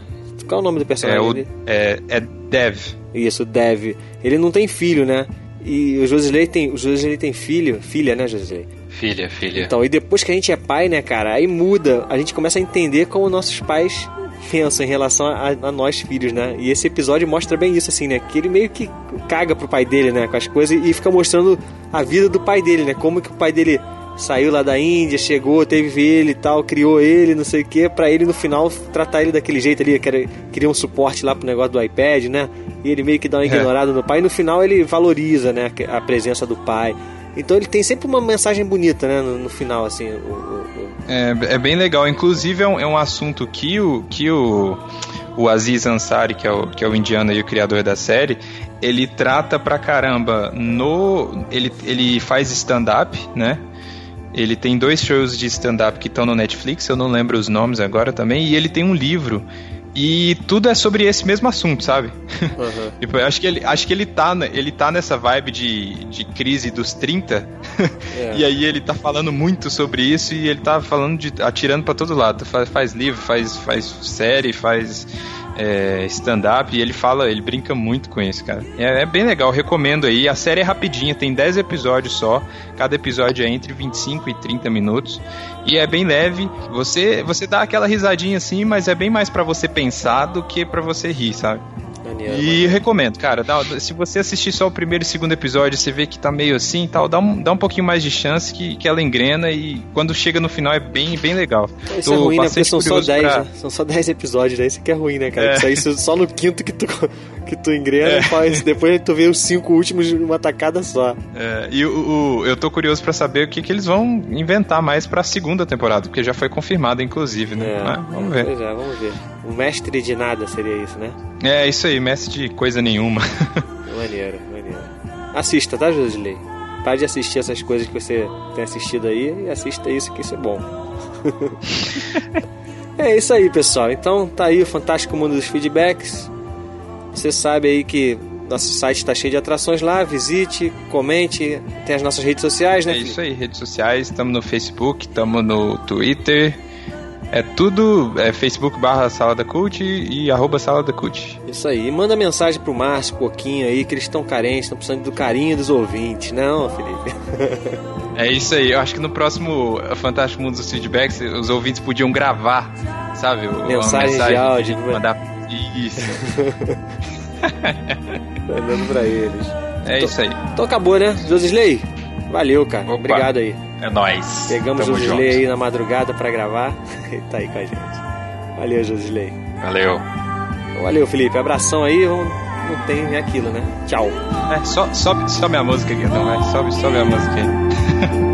Qual é o nome do É, personagem o, dele? é, é Dev. Isso, o Dev. Ele não tem filho, né? E o Josley tem, o Josley tem filho, filha, né, Josley? Filha, filha. Então, e depois que a gente é pai, né, cara, aí muda. A gente começa a entender como nossos pais pensam em relação a, a nós filhos, né? E esse episódio mostra bem isso, assim, né? Que ele meio que caga pro pai dele, né? Com as coisas e fica mostrando a vida do pai dele, né? Como que o pai dele saiu lá da Índia, chegou, teve ele e tal, criou ele, não sei o que, pra ele no final tratar ele daquele jeito ali, que era, queria um suporte lá pro negócio do iPad, né? E ele meio que dá uma É. ignorada no pai e no final ele valoriza, né? A presença do pai. Então ele tem sempre uma mensagem bonita, né? No, no final, assim. o- o- o- É, é bem legal. Inclusive, é um, é um assunto que o, que o, o Aziz Ansari, que é o, que é o indiano e o criador da série, ele trata pra caramba no. Ele, ele faz stand-up, né? Ele tem dois shows de stand-up que estão no Netflix, eu não lembro os nomes agora também, e ele tem um livro. E tudo é sobre esse mesmo assunto, sabe? Aham. Tipo, acho que ele, acho que ele tá, ele tá nessa vibe de, de crise dos 30. É. e aí ele tá falando muito sobre isso e ele tá falando de atirando pra todo lado. Faz, faz livro, faz, faz série, faz é, stand-up e ele fala, ele brinca muito com isso, cara. É, é bem legal, recomendo aí. A série é rapidinha, tem 10 episódios só. Cada episódio é entre 25 e 30 minutos. E é bem leve. Você, você dá aquela risadinha assim, mas é bem mais pra você pensar do que pra você rir, sabe? Maneiro, E recomendo, cara. dá- se você assistir só o primeiro e segundo episódio, você vê que tá meio assim e tal, dá um, dá um pouquinho mais de chance que, que ela engrena e quando chega no final é bem, bem legal. Isso é Tô ruim, né? Porque são só curioso 10, pra- né? São só 10 episódios, né? Isso que é ruim, né, cara? É. Isso aí só no quinto que tu, que tu engrena É. e faz. Depois tu vê os cinco últimos numa tacada só. É, e o, o- eu tô curioso pra saber o que, que eles vão inventar mais pra segunda temporada, porque já foi confirmado, inclusive, né? É. Mas vamos ver. Pois é, vamos ver. Um mestre de nada seria isso, né? É, isso aí, mestre de coisa nenhuma. maneiro, maneiro. Assista, tá, Josilei? Pare de assistir essas coisas que você tem assistido aí e assista isso que isso é bom. é isso aí, pessoal. Então tá aí o fantástico mundo dos feedbacks. Você sabe aí que nosso site está cheio de atrações lá, visite, comente, tem as nossas redes sociais, né? É isso aí, redes sociais, estamos no Facebook, estamos no Twitter, é tudo é Facebook barra Salada Cult e arroba Salada Cult. Isso aí. E manda mensagem pro Márcio, Coquinho aí, que eles estão carentes, estão precisando do carinho dos ouvintes, não, Felipe? é isso aí. Eu acho que no próximo Fantástico Mundo dos Feedbacks, os ouvintes podiam gravar, sabe? Mensagem, mensagem de áudio. Mandar... Isso. Mandando pra eles. É então, isso aí. Então acabou, né? Josisley, valeu, cara. Opa. Obrigado aí. É nóis. Pegamos o Josisley aí na madrugada pra gravar. Ele tá aí com a gente. Valeu, Josisley. Valeu. Valeu, Felipe. Abração aí. Não tem aquilo, né? Tchau. É, so, sobe, sobe a música aqui então. Sobe, sobe a música aí.